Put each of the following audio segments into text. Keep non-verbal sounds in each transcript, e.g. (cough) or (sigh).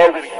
already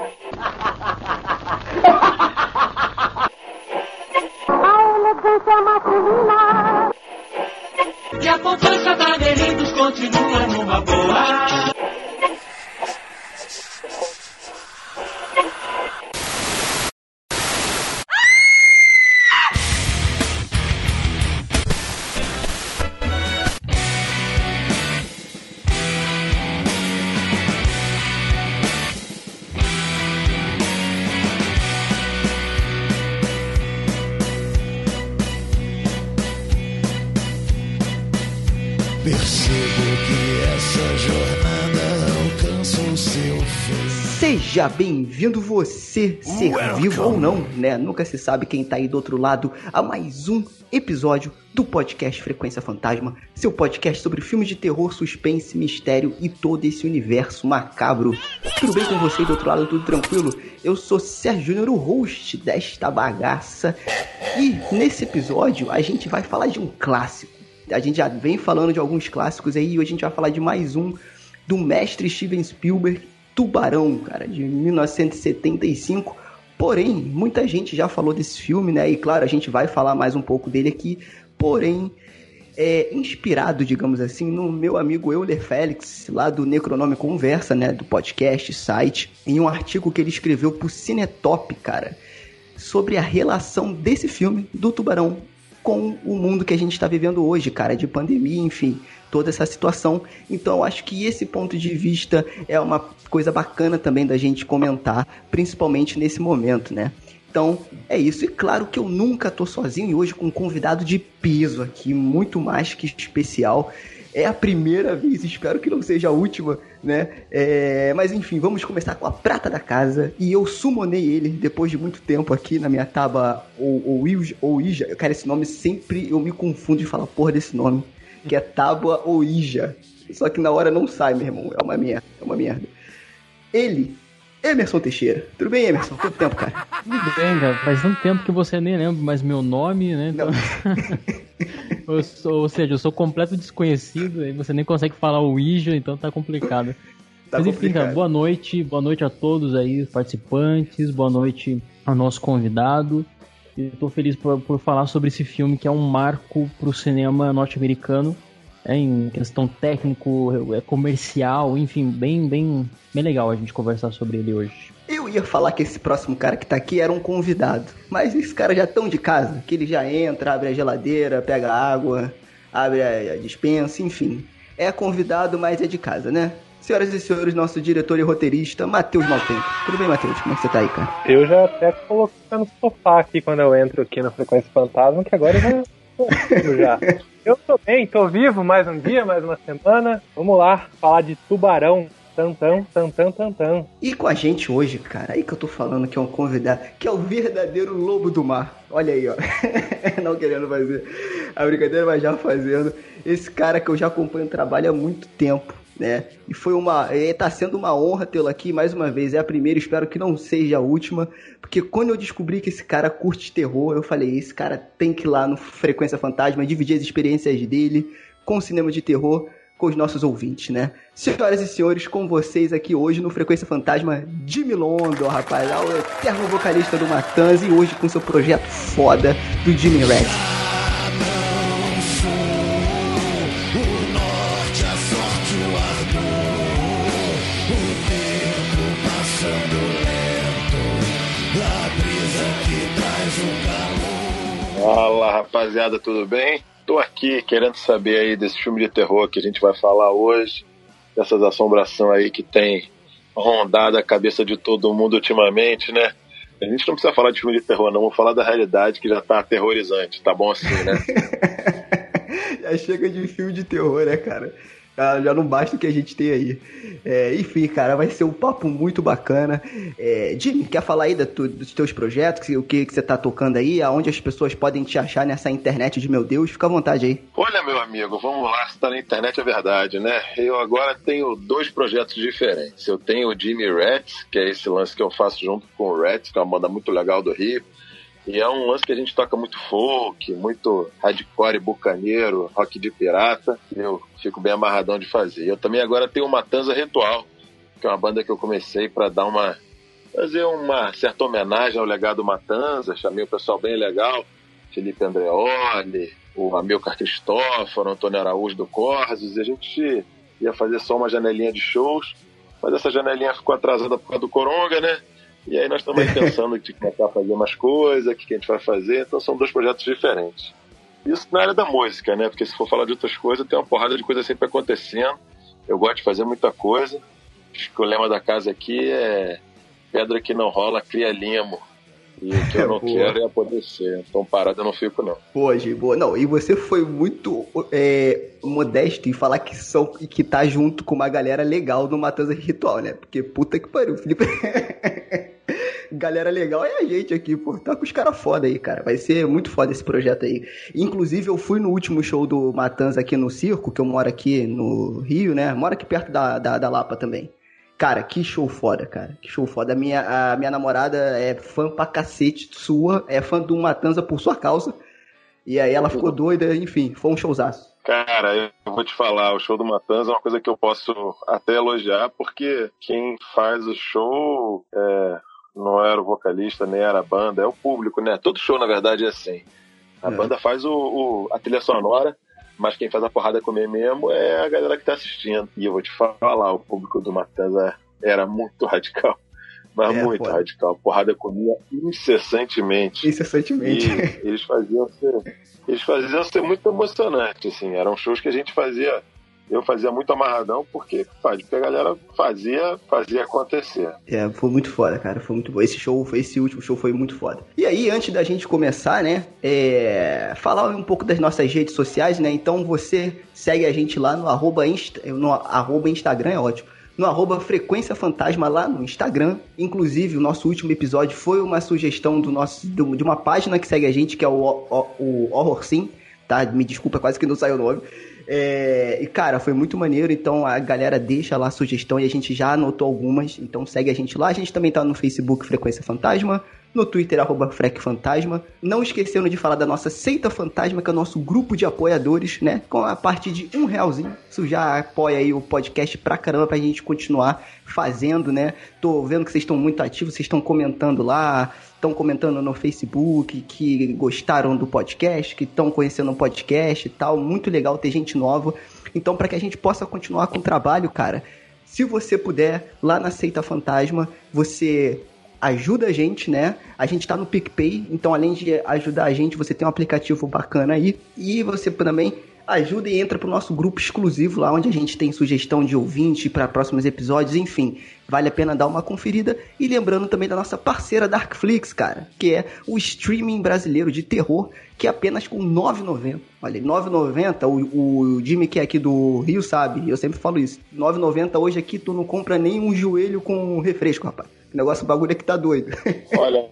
bem-vindo você, ser vivo ou não, né? Nunca se sabe quem tá aí do outro lado a mais um episódio do podcast Frequência Fantasma, seu podcast sobre filmes de terror, suspense, mistério e todo esse universo macabro. Tudo bem com você do outro lado, tudo tranquilo? Eu sou Sérgio Júnior, o host desta bagaça. E nesse episódio a gente vai falar de um clássico. A gente já vem falando de alguns clássicos aí e hoje a gente vai falar de mais um do mestre Steven Spielberg, Tubarão, cara, de 1975. Porém, muita gente já falou desse filme, né? E claro, a gente vai falar mais um pouco dele aqui. Porém, é inspirado, digamos assim, no meu amigo Euler Félix, lá do Necronome Conversa, né? Do podcast, site, em um artigo que ele escreveu pro Cinetop, cara, sobre a relação desse filme, do Tubarão, com o mundo que a gente está vivendo hoje, cara, de pandemia, enfim, toda essa situação. Então, eu acho que esse ponto de vista é uma coisa bacana também da gente comentar, principalmente nesse momento, né? Então, é isso. E claro que eu nunca tô sozinho e hoje com um convidado de peso aqui, muito mais que especial. É a primeira vez, espero que não seja a última, né? É, mas enfim, vamos começar com a prata da casa. E eu sumonei ele depois de muito tempo aqui na minha taba ou, ou, ou Ija. Cara, esse nome sempre eu me confundo de falar porra desse nome. Que é tábua ou Ija. Só que na hora não sai, meu irmão. É uma merda. É uma merda. Ele, Emerson Teixeira. Tudo bem, Emerson? Quanto tempo, cara? Tudo bem, cara. Faz tanto tempo que você nem lembra mais meu nome, né? Não. (laughs) Eu sou- ou seja, eu sou completo desconhecido e você nem consegue falar o Ouija, então tá complicado. Tá Mas enfim, cara, boa noite. Boa noite a todos aí, os participantes. Boa noite ao nosso convidado. Eu tô feliz por, por falar sobre esse filme que é um marco pro cinema norte-americano. É, em questão técnico, é comercial, enfim, bem, bem, bem legal a gente conversar sobre ele hoje. Eu ia falar que esse próximo cara que tá aqui era um convidado. Mas esse cara já tão de casa, que ele já entra, abre a geladeira, pega água, abre a dispensa, enfim. É convidado, mas é de casa, né? Senhoras e senhores, nosso diretor e roteirista, Matheus Maltempo. Tudo bem, Matheus? Como é que você tá aí, cara? Eu já até coloquei no sofá aqui quando eu entro aqui na Frequência Fantasma, que agora eu já já. Eu tô bem, tô vivo mais um dia, mais uma semana. Vamos lá, falar de tubarão. Tantão, tantão, tantão. E com a gente hoje, cara, aí que eu tô falando que é um convidado, que é o verdadeiro lobo do mar. Olha aí, ó. (laughs) Não querendo fazer a brincadeira, mas já fazendo. Esse cara que eu já acompanho o trabalho há muito tempo, né? E foi uma. É, tá sendo uma honra tê-lo aqui mais uma vez. É a primeira, espero que não seja a última. Porque quando eu descobri que esse cara curte terror, eu falei, esse cara tem que ir lá no Frequência Fantasma, dividir as experiências dele com o cinema de terror com os nossos ouvintes, né? Senhoras e senhores, com vocês aqui hoje no Frequência Fantasma, Jimmy London, rapaz, é o eterno vocalista do Matanz e hoje com seu projeto foda do Jimmy Red. Fala rapaziada, tudo bem? Tô aqui querendo saber aí desse filme de terror que a gente vai falar hoje, dessas assombração aí que tem rondado a cabeça de todo mundo ultimamente, né? A gente não precisa falar de filme de terror, não, vamos falar da realidade que já tá aterrorizante, tá bom assim, né? (laughs) já chega de filme de terror, né, cara? Já, não basta o que a gente tem aí. É, enfim, cara, vai ser um papo muito bacana. É, Jimmy, quer falar aí tu- dos teus projetos, o que, que você tá tocando aí, aonde as pessoas podem te achar nessa internet de meu Deus? Fica à vontade aí. Olha, meu amigo, vamos lá, se tá na internet é verdade, né? Eu agora tenho dois projetos diferentes. Eu tenho o Jimmy Rats, que é esse lance que eu faço junto com o Rats, que é uma banda muito legal do Rio. E é um lance que a gente toca muito folk, muito hardcore bucaneiro, rock de pirata. Eu fico bem amarradão de fazer. Eu também agora tenho o Matanza Ritual, que é uma banda que eu comecei para dar uma fazer uma certa homenagem ao legado Matanza. Chamei o pessoal bem legal, Felipe Andreoli, o Amilcar Cristóforo, Antônio Araújo do Corsos, e a gente ia fazer só uma janelinha de shows, mas essa janelinha ficou atrasada por causa do Coronga, né? E aí nós estamos aí pensando de começar a fazer mais coisas, o que, que a gente vai fazer, então são dois projetos diferentes. Isso na área da música, né? Porque se for falar de outras coisas, tem uma porrada de coisa sempre acontecendo. Eu gosto de fazer muita coisa. Acho que o lema da casa aqui é pedra que não rola, cria limo. E o que eu não (laughs) Boa. quero é apodrecer. Então parado eu não fico, não. Pô, Gi, boa. Não, e você foi muito é, modesto em falar que são que tá junto com uma galera legal no Matanza Ritual, né? Porque puta que pariu, Felipe. (laughs) galera legal é a gente aqui, pô. Tá com os caras foda aí, cara. Vai ser muito foda esse projeto aí. Inclusive, eu fui no último show do Matanza aqui no Circo, que eu moro aqui no Rio, né? Moro aqui perto da, da, da Lapa também. Cara, que show foda, cara. Que show foda. A minha, a minha namorada é fã pra cacete sua, é fã do Matanza por sua causa. E aí ela ficou doida, enfim, foi um showzaço. Cara, eu vou te falar, o show do Matanza é uma coisa que eu posso até elogiar, porque quem faz o show é, não era o vocalista, nem era a banda, é o público, né? Todo show, na verdade, é assim. A É. banda faz o, o- a trilha sonora, mas quem faz a porrada comer mesmo é a galera que tá assistindo. E eu vou te falar, o público do Matanza era muito radical. (laughs) Mas É, muito foda. radical. A porrada comia incessantemente. Incessantemente. E eles faziam ser, eles faziam ser muito emocionante, assim. Eram shows que a gente fazia, eu fazia muito amarradão, porque, porque a galera fazia, fazia acontecer. É, foi muito foda, cara. Foi muito bom. Esse show, esse último show foi muito foda. E aí, antes da gente começar, né? É, falar um pouco das nossas redes sociais, né? Então você segue a gente lá no arroba, Insta, no arroba Instagram, é ótimo. No arroba Frequência Fantasma lá no Instagram. Inclusive, o nosso último episódio foi uma sugestão do nosso, do- de uma página que segue a gente, que é o, o, o Horror Sim, tá? Me desculpa, quase que não saiu o nome. É, e cara, foi muito maneiro, então a galera deixa lá a sugestão e a gente já anotou algumas, então segue a gente lá. A gente também tá no Facebook Frequência Fantasma, no Twitter arroba Frec Fantasma. Não esquecendo de falar da nossa Seita Fantasma, que é o nosso grupo de apoiadores, né? Com a partir de um realzinho. Isso já apoia aí o podcast pra caramba pra gente continuar fazendo, né? Tô vendo que vocês estão muito ativos, vocês estão comentando lá, estão comentando no Facebook que gostaram do podcast, que estão conhecendo o podcast e tal. Muito legal ter gente nova. Então, para que a gente possa continuar com o trabalho, cara, se você puder, lá na Seita Fantasma, você ajuda a gente, né? A gente tá no PicPay, então além de ajudar a gente, você tem um aplicativo bacana aí. E você também ajuda e entra pro nosso grupo exclusivo lá, onde a gente tem sugestão de ouvinte para próximos episódios, enfim. Vale a pena dar uma conferida. E lembrando também da nossa parceira Darkflix, cara, que é o streaming brasileiro de terror, que é apenas com R$ 9,90. Olha, R$ 9,90, o, o Jimmy que é aqui do Rio sabe, eu sempre falo isso. R$ 9,90 hoje aqui tu não compra nem um joelho com refresco, rapaz. O negócio, o bagulho aqui tá doido. (laughs) Olha,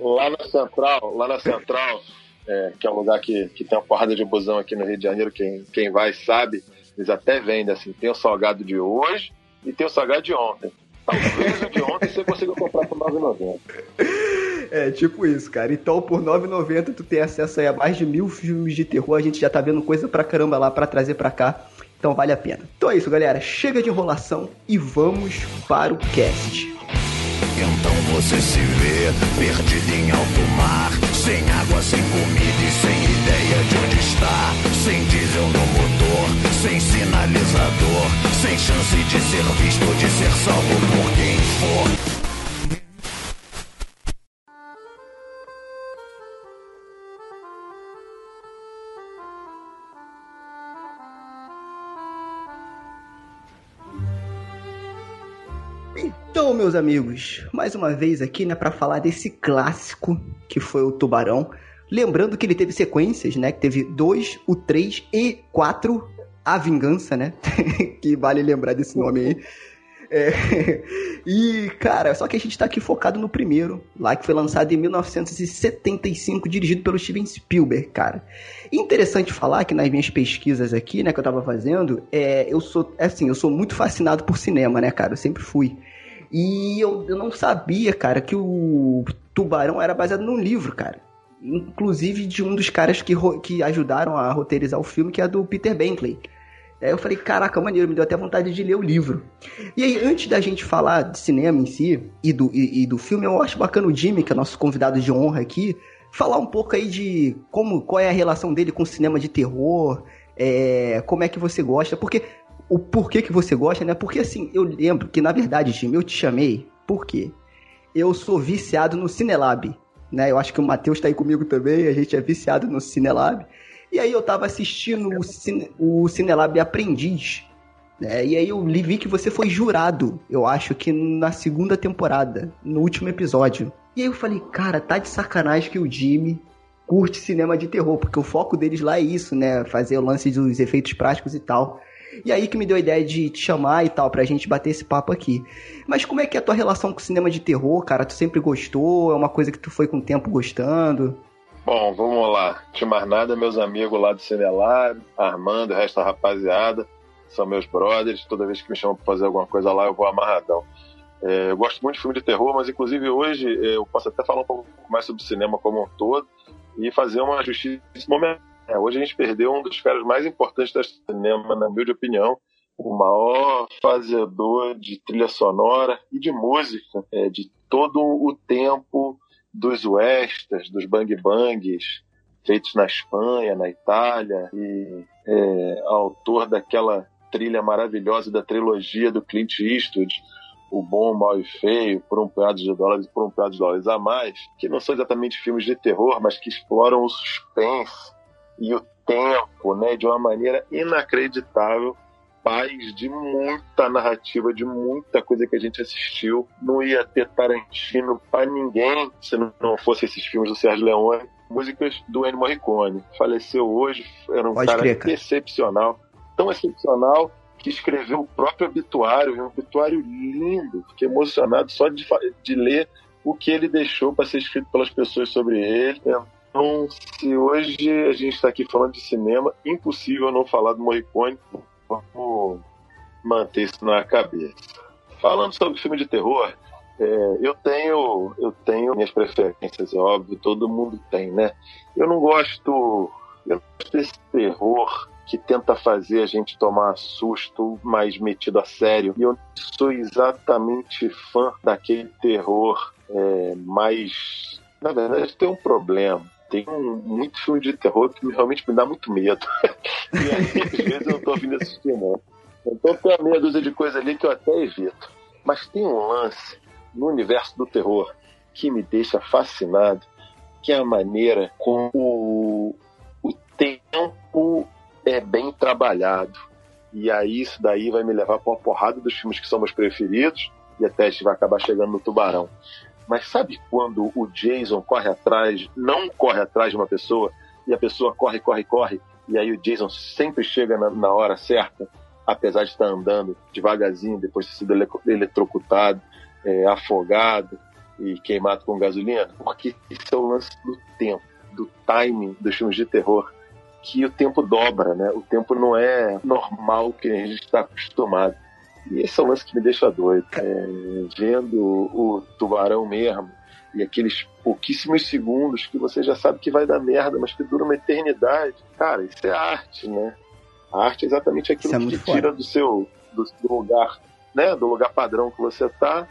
lá na Central, lá na Central, é, que é um lugar que, que tem uma porrada de busão aqui no Rio de Janeiro, quem, quem vai sabe, eles até vendem assim, tem o salgado de hoje e tem o salgado de ontem. Talvez o de ontem você consiga comprar por R$ 9,90. É, tipo isso, cara. Então, por R$ 9,90 tu tem acesso aí a mais de mil filmes de terror. A gente já tá vendo coisa pra caramba lá pra trazer pra cá. Então vale a pena. Então é isso, galera. Chega de enrolação e vamos para o cast. Então você se vê perdido em alto mar, sem água, sem comida e sem ideia de onde está, sem diesel no motor, sem sinalizador, sem chance de ser visto, de ser salvo por quem for. Então, meus amigos, mais uma vez aqui, né, para falar desse clássico que foi o Tubarão. Lembrando que ele teve sequências, né? Que teve dois, o 3 e 4, A Vingança, né? (laughs) que vale lembrar desse nome aí. É, (laughs) e, cara, só que a gente tá aqui focado no primeiro, lá que foi lançado em 1975, dirigido pelo Steven Spielberg, cara. Interessante falar que nas minhas pesquisas aqui, né, que eu tava fazendo, é, eu sou, assim, eu sou muito fascinado por cinema, né, cara? Eu sempre fui. E eu, eu não sabia, cara, que o Tubarão era baseado num livro, cara. Inclusive de um dos caras que, que ajudaram a roteirizar o filme, que é do Peter Benkley. Aí eu falei, caraca, maneiro, me deu até vontade de ler o livro. E aí, antes da gente falar de cinema em si e do, e, e do filme, eu acho bacana o Jimmy, que é nosso convidado de honra aqui, falar um pouco aí de como qual é a relação dele com o cinema de terror, é, como é que você gosta, porque o porquê que você gosta, né? Porque assim, eu lembro que na verdade, Jimmy, eu te chamei, por quê? Eu sou viciado no Cinelab, né? Eu acho que o Matheus tá aí comigo também, a gente é viciado no Cinelab. E aí eu tava assistindo o, Cine, o Cinelab Aprendiz, né? E aí eu vi que você foi jurado, eu acho que na segunda temporada, no último episódio. E aí eu falei, cara, tá de sacanagem que o Jimmy curte cinema de terror, porque o foco deles lá é isso, né? Fazer o lance dos efeitos práticos e tal. E aí que me deu a ideia de te chamar e tal, pra gente bater esse papo aqui. Mas como é que é a tua relação com o cinema de terror, cara? Tu sempre gostou? É uma coisa que tu foi com o tempo gostando? Bom, vamos lá. De mais nada, meus amigos lá do Cinelab, Armando, o resto da rapaziada, são meus brothers. Toda vez que me chamam pra fazer alguma coisa lá, eu vou amarradão. É, eu gosto muito de filme de terror, mas inclusive hoje é, eu posso até falar um pouco mais sobre cinema como um todo e fazer uma justiça nesse momento. É, hoje a gente perdeu um dos caras mais importantes do cinema, na minha opinião, o maior fazedor de trilha sonora e de música é, de todo o tempo dos westerns, dos bang bangs feitos na Espanha, na Itália, e é, autor daquela trilha maravilhosa da trilogia do Clint Eastwood, o bom, mal e feio, por um punhado de dólares e por um punhado de dólares a mais, que não são exatamente filmes de terror, mas que exploram o suspense e o tempo, né, de uma maneira inacreditável, paz de muita narrativa, de muita coisa que a gente assistiu. Não ia ter Tarantino para ninguém se não fosse esses filmes do Sérgio Leone. Músicas do Ennio Morricone. Faleceu hoje, era um Pode cara crer, cara. excepcional. Tão excepcional que escreveu o próprio obituário, um obituário lindo. Fiquei emocionado só de, de ler o que ele deixou para ser escrito pelas pessoas sobre ele. Então, se hoje a gente está aqui falando de cinema, impossível não falar do Morricone. Vamos manter isso na cabeça. Falando sobre filme de terror, é, eu tenho eu tenho minhas preferências, é óbvio, todo mundo tem, né? Eu não gosto, eu não gosto desse terror que tenta fazer a gente tomar susto, mas metido a sério. E eu sou exatamente fã daquele terror é, mais. Na verdade, tem um problema. Tem um, muito filme de terror que realmente me dá muito medo. (laughs) e aí, às vezes, eu tô vindo assistir, não. Então tem uma meia dúzia de coisa ali que eu até evito. Mas tem um lance no universo do terror que me deixa fascinado, que é a maneira como o, o tempo é bem trabalhado. E aí isso daí vai me levar para uma porrada dos filmes que são meus preferidos, e até a gente vai acabar chegando no Tubarão. Mas sabe quando o Jason corre atrás, não corre atrás de uma pessoa, e a pessoa corre, corre, corre, e aí o Jason sempre chega na, na hora certa, apesar de estar andando devagarzinho, depois de ter sido ele- eletrocutado, é, afogado e queimado com gasolina? Porque esse é o lance do tempo, do timing dos filmes de terror que o tempo dobra, né? O tempo não é normal que a gente está acostumado. E esse é o lance que me deixa doido. É, vendo o tubarão mesmo e aqueles pouquíssimos segundos que você já sabe que vai dar merda, mas que dura uma eternidade. Cara, isso é arte, né? A arte é exatamente aquilo é que te tira do seu do, do lugar, né? Do lugar padrão que você tá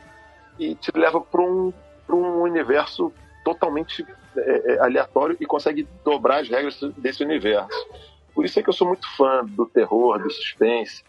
e te leva para um, pra um universo totalmente é, é, aleatório e consegue dobrar as regras desse universo. Por isso é que eu sou muito fã do terror, do suspense,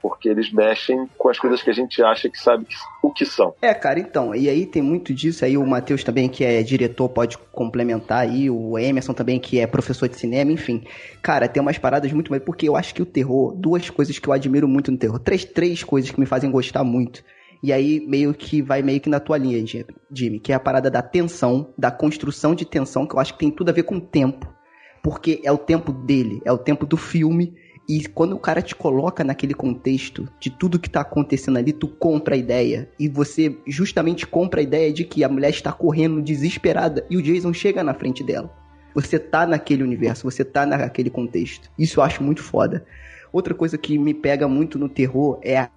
porque eles mexem com as coisas que a gente acha que sabe o que são. É, cara, então, e aí tem muito disso, aí o Matheus também, que é diretor, pode complementar aí, o Emerson também, que é professor de cinema, enfim. Cara, tem umas paradas muito mais, porque eu acho que o terror, duas coisas que eu admiro muito no terror, três, três coisas que me fazem gostar muito. E aí meio que vai meio que na tua linha, Jim- Jimmy, que é a parada da tensão, da construção de tensão, que eu acho que tem tudo a ver com o tempo. Porque é o tempo dele, é o tempo do filme, e quando o cara te coloca naquele contexto de tudo que tá acontecendo ali, tu compra a ideia. E você justamente compra a ideia de que a mulher está correndo desesperada e o Jason chega na frente dela. Você tá naquele universo, você tá naquele contexto. Isso eu acho muito foda. Outra coisa que me pega muito no terror é,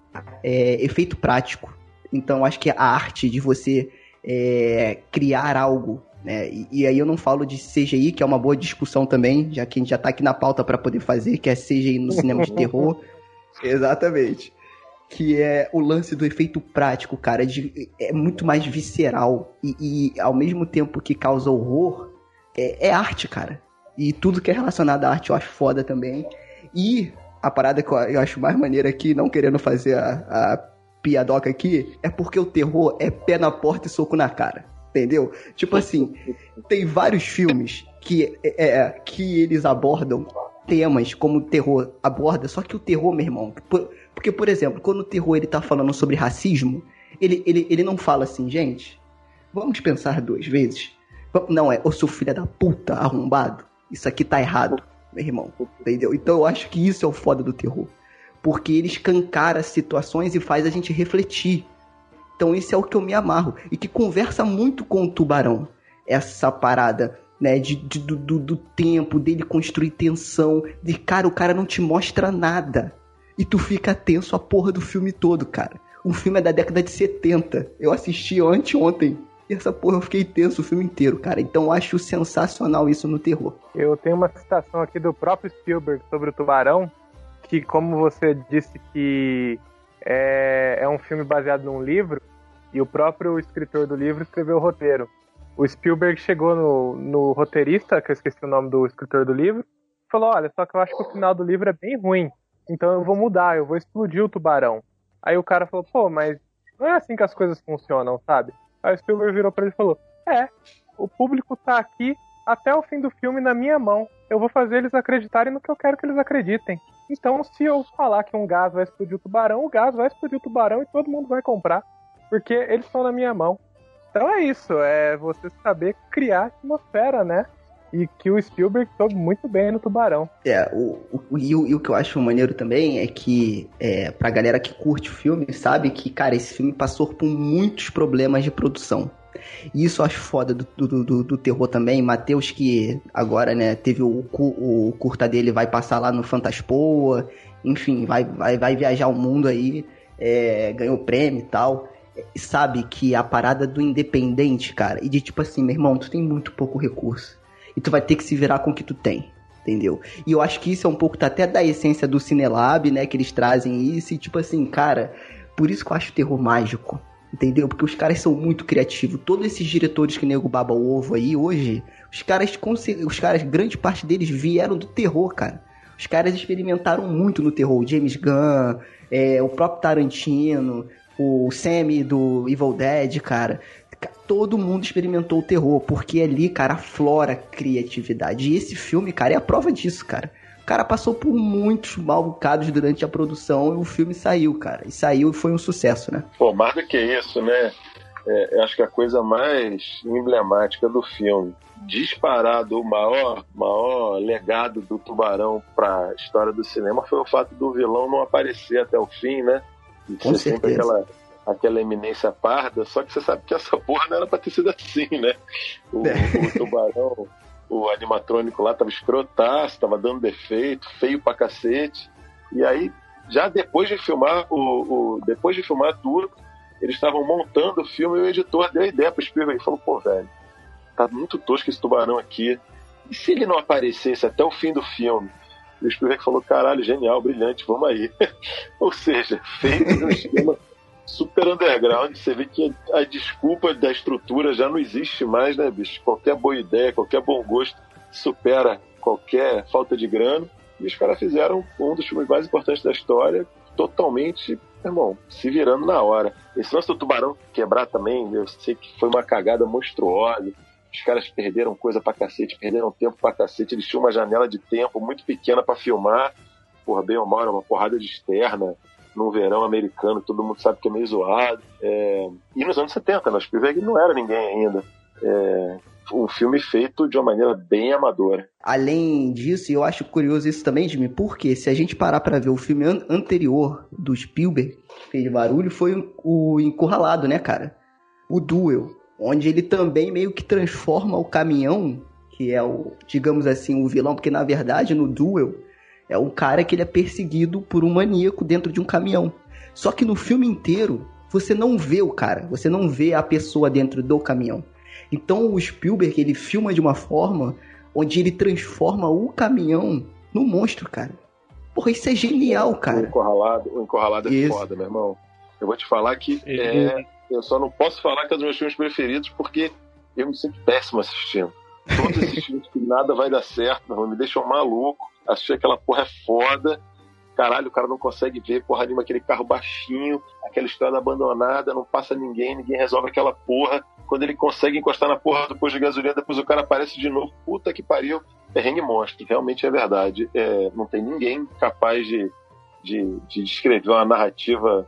é efeito prático. Então acho que a arte de você é, criar algo. Né? E, e aí eu não falo de CGI, que é uma boa discussão também, já que a gente já tá aqui na pauta para poder fazer, que é CGI no cinema de terror. (laughs) Exatamente. Que é o lance do efeito prático, cara, de, é muito mais visceral. E, e ao mesmo tempo que causa horror, é, é arte, cara. E tudo que é relacionado à arte eu acho foda também. E a parada que eu acho mais maneira aqui, não querendo fazer a, a piadoca aqui, é porque o terror é pé na porta e soco na cara. Entendeu? Tipo assim, tem vários filmes que, é, é que eles abordam temas como o terror aborda, só que o terror, meu irmão, porque, por exemplo, quando o terror ele tá falando sobre racismo, ele, ele, ele não fala assim, gente, vamos pensar duas vezes. Não, é, ô seu filho da puta arrombado, isso aqui tá errado, meu irmão, entendeu? Então eu acho que isso é o foda do terror. Porque ele escancara situações e faz a gente refletir. Então isso é o que eu me amarro. E que conversa muito com o tubarão. Essa parada né? De, de do, do, tempo, dele construir tensão. De cara, o cara não te mostra nada. E tu fica tenso a porra do filme todo, cara. O filme é da década de 70. Eu assisti anteontem. E essa porra eu fiquei tenso o filme inteiro, cara. Então eu acho sensacional isso no terror. Eu tenho uma citação aqui do próprio Spielberg sobre o Tubarão. Que, como você disse que é, é um filme baseado num livro, e o próprio escritor do livro escreveu o roteiro o Spielberg chegou no, no roteirista, que eu esqueci o nome do escritor do livro, e falou: Olha, só que eu acho que o final do livro é bem ruim, então eu vou mudar, eu vou explodir o tubarão. Aí o cara falou: Pô, mas não é assim que as coisas funcionam, sabe? Aí o Spielberg virou pra ele e falou: É, o público tá aqui até o fim do filme na minha mão. Eu vou fazer eles acreditarem no que eu quero que eles acreditem. Então, se eu falar que um gás vai explodir o tubarão, o gás vai explodir o tubarão e todo mundo vai comprar. Porque eles estão na minha mão. Então é isso, é você saber criar atmosfera, né? E que o Spielberg soube muito bem no Tubarão. É, o, o, e, o, e o que eu acho maneiro também é que, é, pra galera que curte o filme, sabe que, cara, esse filme passou por muitos problemas de produção. E isso eu acho foda do, do, do, do terror também. Matheus, que agora, né, teve o, o curta dele, vai passar lá no Fantaspoa, enfim, vai, vai, vai viajar o mundo aí, é, ganhou prêmio e tal sabe que a parada do independente, cara, e de tipo assim, meu irmão, tu tem muito pouco recurso. E tu vai ter que se virar com o que tu tem. Entendeu? E eu acho que isso é um pouco tá até da essência do Cinelab, né? Que eles trazem isso. E tipo assim, cara, por isso que eu acho terror mágico. Entendeu? Porque os caras são muito criativos. Todos esses diretores que nego baba o ovo aí hoje, os caras, os caras, grande parte deles vieram do terror, cara. Os caras experimentaram muito no terror. James Gunn, é, o próprio Tarantino, o Sammy do Evil Dead, cara. Todo mundo experimentou o terror, porque ali, cara, aflora criatividade. E esse filme, cara, é a prova disso, cara. O cara passou por muitos mal bocados durante a produção e o filme saiu, cara. E saiu e foi um sucesso, né? Pô, mais do que isso, né? É, eu acho que a coisa mais emblemática do filme, disparado o maior, maior legado do Tubarão para a história do cinema foi o fato do vilão não aparecer até o fim, né? E Com certeza. sempre aquela, aquela eminência parda, só que você sabe que essa porra não era pra ter sido assim, né? O, é. o tubarão, o animatrônico lá tava escrotaço, tava dando defeito, feio pra cacete. E aí, já depois de filmar o, o depois de filmar tudo, eles estavam montando o filme e o editor deu a ideia pro Spielberg e falou, pô, velho, tá muito tosco esse tubarão aqui. E se ele não aparecesse até o fim do filme? E o Spielberg falou: caralho, genial, brilhante, vamos aí. (laughs) Ou seja, feito um esquema super underground. Você vê que a desculpa da estrutura já não existe mais, né, bicho? Qualquer boa ideia, qualquer bom gosto supera qualquer falta de grana. E os caras fizeram um dos filmes mais importantes da história, totalmente, irmão, se virando na hora. Esse lance do tubarão quebrar também, eu sei que foi uma cagada monstruosa. Os caras perderam coisa pra cacete, perderam tempo pra cacete. Eles tinham uma janela de tempo muito pequena para filmar. Porra, bem ou mal, uma porrada de externa no verão americano, todo mundo sabe que é meio zoado. É... E nos anos 70, né? Spielberg não era ninguém ainda. É... Um filme feito de uma maneira bem amadora. Além disso, eu acho curioso isso também, Jimmy, porque se a gente parar para ver o filme an anterior do Spielberg, que fez barulho, foi o Encurralado, né, cara? O Duel onde ele também meio que transforma o caminhão, que é o, digamos assim, o vilão, porque na verdade no Duel é um cara que ele é perseguido por um maníaco dentro de um caminhão. Só que no filme inteiro você não vê o cara, você não vê a pessoa dentro do caminhão. Então o Spielberg ele filma de uma forma onde ele transforma o caminhão no monstro, cara. Porra, isso é genial, O cara. encurralado, o encurralado é Isso. foda, meu irmão. Eu vou te falar que é, eu só não posso falar que é um dos meus filmes preferidos porque eu me sinto péssimo assistindo. Todos esses filmes que nada vai dar certo, meu irmão, me deixam maluco. Assistir aquela porra é foda. Caralho, o cara não consegue ver, porra, anima aquele carro baixinho, aquela estrada abandonada, não passa ninguém, ninguém resolve aquela porra. Quando ele consegue encostar na porra do posto de gasolina, depois o cara aparece de novo. Puta que pariu. Perrengue monstro, realmente é verdade. É, não tem ninguém capaz de, de, de descrever uma narrativa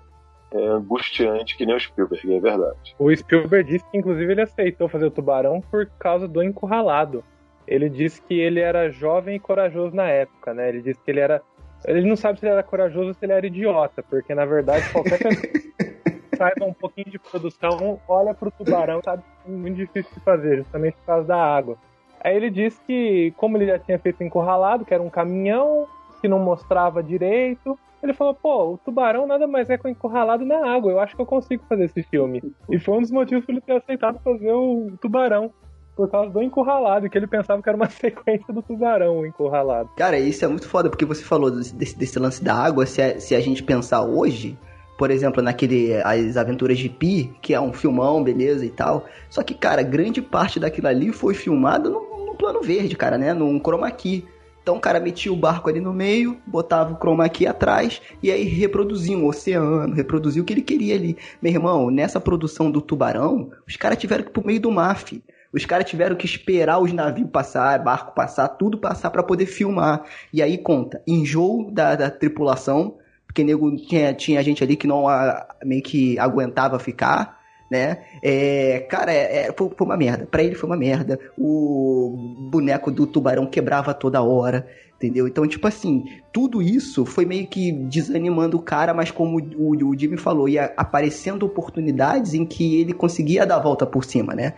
é, angustiante que nem o Spielberg, é verdade. O Spielberg disse que, inclusive, ele aceitou fazer o Tubarão por causa do encurralado. Ele disse que ele era jovem e corajoso na época, né? Ele disse que ele era. Ele não sabe se ele era corajoso ou se ele era idiota, porque na verdade qualquer pessoa que saiba um pouquinho de produção olha pro tubarão e sabe que é muito difícil de fazer, justamente por causa da água. Aí ele disse que, como ele já tinha feito encurralado, que era um caminhão que não mostrava direito, ele falou, pô, o tubarão nada mais é que um encurralado na água, eu acho que eu consigo fazer esse filme. E foi um dos motivos para ele ter aceitado fazer o tubarão, por causa do encurralado, que ele pensava que era uma (laughs) sequência do tubarão, encurralado. Cara, isso é muito foda, porque você falou desse, desse- lance da água. Se a, se a gente pensar hoje, por exemplo, naquele As Aventuras de Pi, que é um filmão, beleza e tal. Só que, cara, grande parte daquilo ali foi filmado no, no plano verde, cara, né? Num chroma key. Então o cara metia o barco ali no meio, botava o chroma key atrás e aí reproduzia um oceano, reproduzia o que ele queria ali. Meu irmão, nessa produção do Tubarão, os caras tiveram que ir pro meio do mar, fi. Os caras tiveram que esperar os navios passar, barco passar, tudo passar pra poder filmar. E aí conta, enjoo da, da tripulação, porque nego tinha, tinha gente ali que não a- meio que aguentava ficar, né? É, cara, é, é, foi, foi uma merda. Pra ele foi uma merda. O boneco do tubarão quebrava toda hora, entendeu? Então, tipo assim, tudo isso foi meio que desanimando o cara, mas como o, o Jimmy falou, ia aparecendo oportunidades em que ele conseguia dar a volta por cima, né?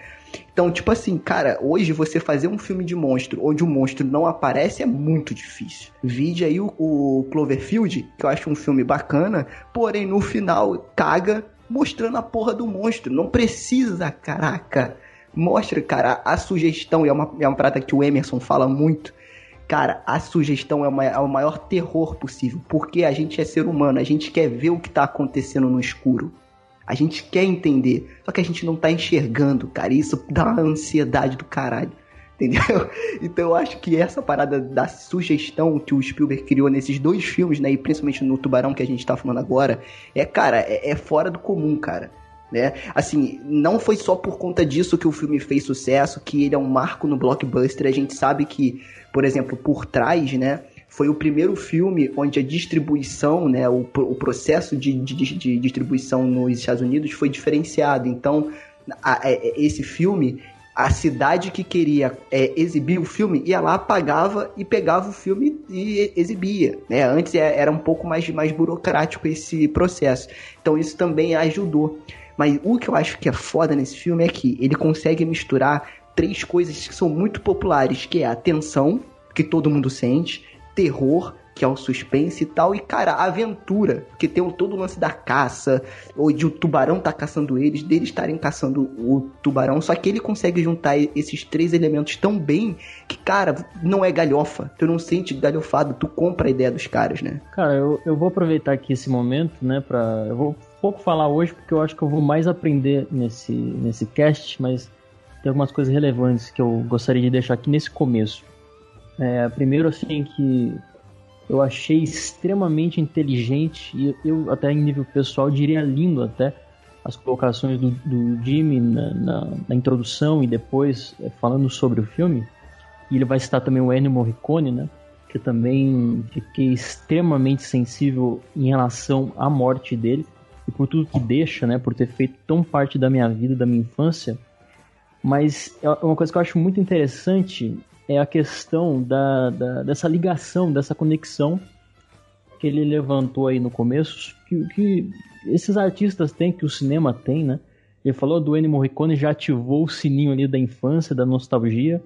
Então, tipo assim, cara, hoje você fazer um filme de monstro onde o monstro não aparece é muito difícil. Vide aí o, o Cloverfield, que eu acho um filme bacana, porém no final caga mostrando a porra do monstro. Não precisa, caraca. Mostra, cara, a sugestão, e é uma, é uma prata que o Emerson fala muito. Cara, a sugestão é, uma- é o maior terror possível, porque a gente é ser humano, a gente quer ver o que tá acontecendo no escuro. A gente quer entender, só que a gente não tá enxergando, cara. e Isso dá uma ansiedade do caralho. (laughs) Entendeu? Então eu acho que essa parada da sugestão que o Spielberg criou nesses dois filmes, né? E principalmente no Tubarão que a gente tá falando agora, é, cara, é, é fora do comum, cara. Né? Assim, não foi só por conta disso que o filme fez sucesso, que ele é um marco no blockbuster. A gente sabe que, por exemplo, por trás, né? Foi o primeiro filme onde a distribuição, né, o, o processo de, de- de distribuição nos Estados Unidos foi diferenciado. Então, a- é- é- esse filme, a cidade que queria é, exibir o filme ia lá, pagava e pegava o filme e exibia. Né? Antes é- era um pouco mais, mais burocrático esse processo. Então, isso também ajudou. Mas o que eu acho que é foda nesse filme é que ele consegue misturar três coisas que são muito populares, que é a tensão, que todo mundo sente, terror, que é o suspense e tal, e, cara, aventura, porque tem todo o lance da caça, ou de o tubarão tá caçando eles, deles estarem caçando o tubarão, só que ele consegue juntar esses três elementos tão bem que, cara, não é galhofa, tu não sente galhofado, tu compra a ideia dos caras, né? Cara, eu, eu vou aproveitar aqui esse momento, né, pra... Eu vou pouco falar hoje, porque eu acho que eu vou mais aprender nesse, nesse cast, mas tem algumas coisas relevantes que eu gostaria de deixar aqui nesse começo. É, primeiro, assim, que eu achei extremamente inteligente, e eu até em nível pessoal diria lindo até, as colocações do, do Jimmy na, na- na introdução e depois é, falando sobre o filme. E ele vai citar também o Ennio Morricone, né? Que também fiquei extremamente sensível em relação à morte dele e por tudo que deixa, né? Por ter feito tão parte da minha vida, da minha infância. Mas é uma coisa que eu acho muito interessante é a questão da, da- dessa ligação, dessa conexão que ele levantou aí no começo, que, que esses artistas têm, que o cinema tem, né? Ele falou do Ennio Morricone, já ativou o sininho ali da infância, da nostalgia.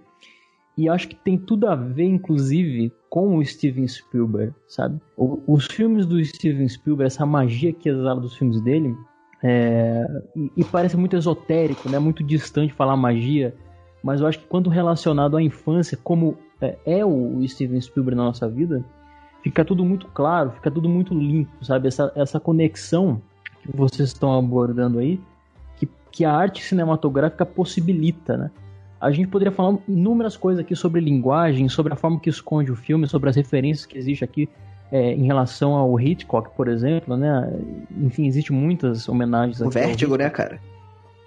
E acho que tem tudo a ver, inclusive, com o Steven Spielberg, sabe? O- os filmes do Steven Spielberg, essa magia que exala dos filmes dele, é, e, e parece muito esotérico, né? Muito distante falar magia, mas eu acho que quando relacionado à infância, como é, é o Steven Spielberg na nossa vida, fica tudo muito claro, fica tudo muito limpo, sabe? Essa, essa conexão que vocês estão abordando aí, que, que a arte cinematográfica possibilita, né? A gente poderia falar inúmeras coisas aqui sobre linguagem, sobre a forma que esconde o filme, sobre as referências que existe aqui é, em relação ao Hitchcock, por exemplo, né? Enfim, existem muitas homenagens. O Vértigo, né, cara?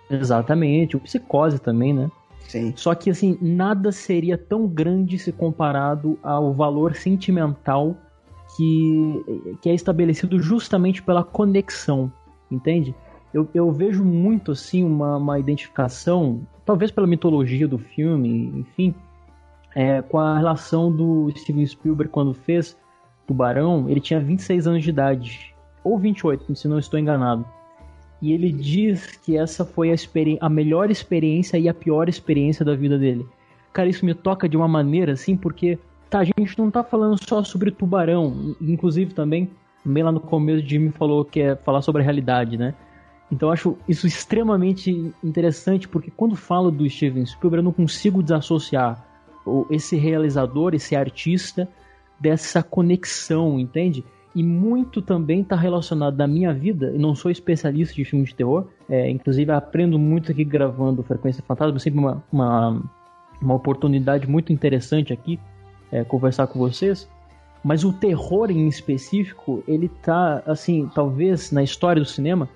Exatamente, o Psicose também, né? Sim. Só que, assim, nada seria tão grande se comparado ao valor sentimental que, que é estabelecido justamente pela conexão, entende? Eu, eu vejo muito, assim, uma, uma identificação, talvez pela mitologia do filme, enfim, é, com a relação do Steven Spielberg quando fez Tubarão, ele tinha 26 anos de idade, ou 28, se não estou enganado. E ele diz que essa foi a, a melhor experiência e a pior experiência da vida dele. Cara, isso me toca de uma maneira assim, porque tá, a gente não tá falando só sobre tubarão, inclusive também, bem lá no começo, Jimmy falou que é falar sobre a realidade, né? Então eu acho isso extremamente interessante, porque quando falo do Steven Spielberg, eu não consigo desassociar esse realizador, esse artista, dessa conexão, entende? E muito também está relacionado da minha vida. Eu não sou especialista de filme de terror, é, inclusive aprendo muito aqui gravando Frequência Fantasma, sempre uma, uma, uma oportunidade muito interessante aqui é, conversar com vocês. Mas o terror em específico, ele tá, assim, talvez na história do cinema,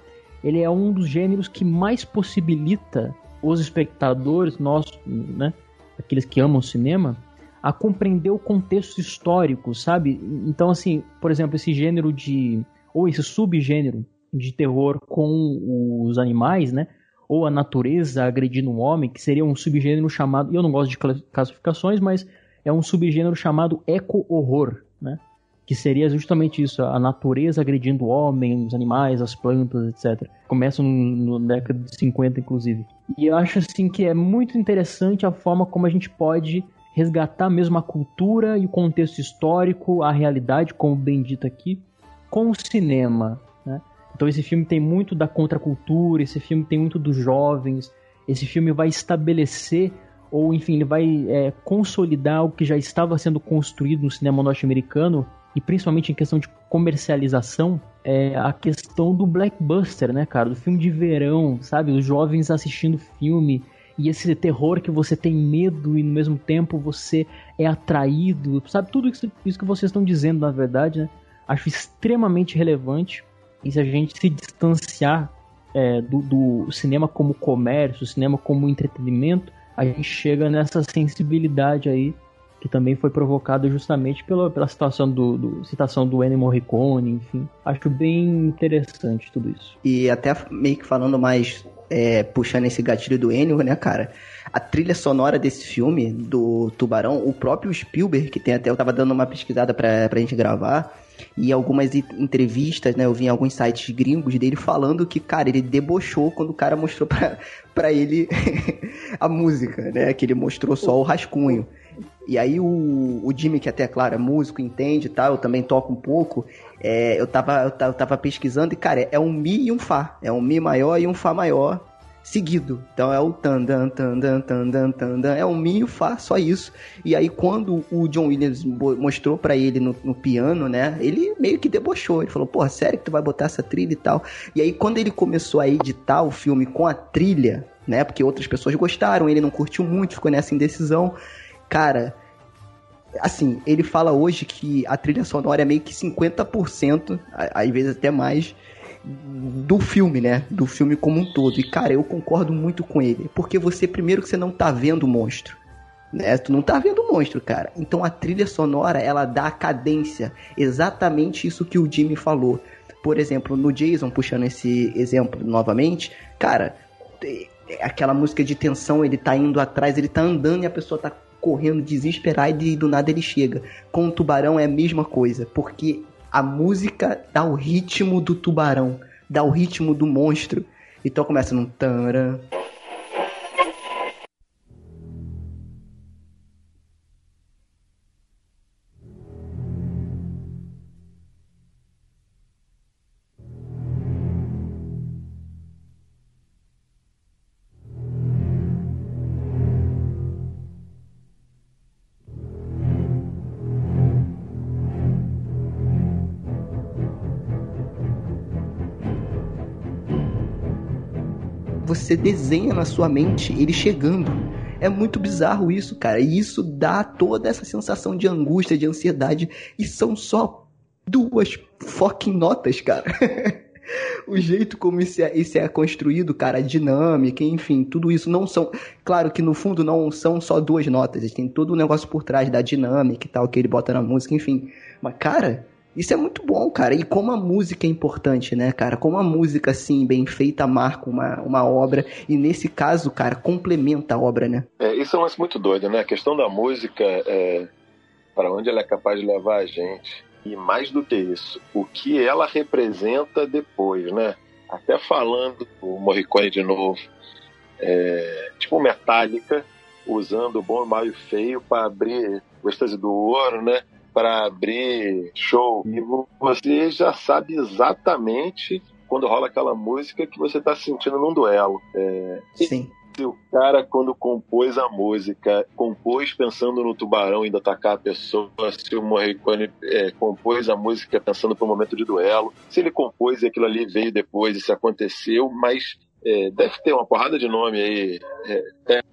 ele é um dos gêneros que mais possibilita os espectadores, nós, né, aqueles que amam o cinema, a compreender o contexto histórico, sabe? Então, assim, por exemplo, esse gênero de. ou esse subgênero de terror com os animais, né? Ou a natureza agredindo um homem, que seria um subgênero chamado. Eu não gosto de classificações, mas é um subgênero chamado eco-horror, né? Que seria justamente isso, a natureza agredindo o homem, os animais, as plantas, etc. Começa no, no década de 50, inclusive. E eu acho assim que é muito interessante a forma como a gente pode resgatar mesmo a cultura e o contexto histórico, a realidade, como bem dito aqui, com o cinema. Né? Então esse filme tem muito da contracultura, esse filme tem muito dos jovens, esse filme vai estabelecer ou enfim ele vai é, consolidar o que já estava sendo construído no cinema norte-americano e principalmente em questão de comercialização é a questão do blockbuster, né, cara, do filme de verão, sabe, os jovens assistindo filme e esse terror que você tem medo e no mesmo tempo você é atraído, sabe? Tudo isso, isso que vocês estão dizendo, na verdade, né? Acho extremamente relevante. E se a gente se distanciar é, do, do, cinema como comércio, cinema como entretenimento, a gente chega nessa sensibilidade aí que também foi provocada justamente pela, pela situação do, do, citação do Ennio Morricone, enfim. Acho bem interessante tudo isso. E até meio que falando mais é, puxando esse gatilho do Ennio, né, cara? A trilha sonora desse filme, do Tubarão, o próprio Spielberg, que tem até, eu tava dando uma pesquisada pra, pra gente gravar, e algumas entrevistas, né, eu vi em alguns sites gringos dele falando que, cara, ele debochou quando o cara mostrou pra, pra ele (laughs) a música, né, que ele mostrou só o rascunho. E aí o, o Jimmy, que até, claro, é músico, entende e tal, eu também toco um pouco, é, eu, tava, eu, tava, eu tava pesquisando e, cara, é um Mi e um Fá. É um Mi maior e um Fá maior seguido. Então é o tandan, tandan, tandan, tandan. É um Mi e um Fá, só isso. E aí quando o John Williams mostrou para ele no, no, piano, né? Ele meio que debochou. Ele falou, porra, sério que tu vai botar essa trilha e tal? E aí quando ele começou a editar o filme com a trilha, né? Porque outras pessoas gostaram, ele não curtiu muito, ficou nessa indecisão. Cara, assim, ele fala hoje que a trilha sonora é meio que 50%, às vezes até mais, do filme, né? Do filme como um todo. E, cara, eu concordo muito com ele. Porque você, primeiro que você não tá vendo o monstro. Né? Tu não tá vendo o monstro, cara. Então a trilha sonora, ela dá a cadência. Exatamente isso que o Jimmy falou. Por exemplo, no Jason, puxando esse exemplo novamente, cara, aquela música de tensão, ele tá indo atrás, ele tá andando e a pessoa tá correndo desesperado e do nada ele chega. Com o tubarão é a mesma coisa, porque a música dá o ritmo do tubarão, dá o ritmo do monstro. Então começa num taran, você desenha na sua mente ele chegando. É muito bizarro isso, cara. E isso dá toda essa sensação de angústia, de ansiedade. E são só duas fucking notas, cara. (laughs) o jeito como isso é, isso é construído, cara, a dinâmica, enfim, tudo isso não são. Claro que no fundo não são só duas notas, tem todo o um negócio por trás da dinâmica e tal, que ele bota na música, enfim. Mas, cara, isso é muito bom, cara. E como a música é importante, né, cara? Como a música, assim, bem feita, marca uma, uma obra. E nesse caso, cara, complementa a obra, né? É, isso é um lance muito doido, né? A questão da música, é, para onde ela é capaz de levar a gente. E mais do que isso, o que ela representa depois, né? Até falando o Morricone de novo, é, tipo Metallica, usando o bom, o mal e o feio para abrir o êxtase do ouro, né? Para abrir show. E você já sabe exatamente quando rola aquela música que você está sentindo num duelo. É, Sim. Se o cara, quando compôs a música, compôs pensando no tubarão indo atacar a pessoa, se o Morricone é, compôs a música pensando para o momento de duelo, se ele compôs e aquilo ali veio depois, isso aconteceu, mas é, deve ter uma porrada de nome aí, é,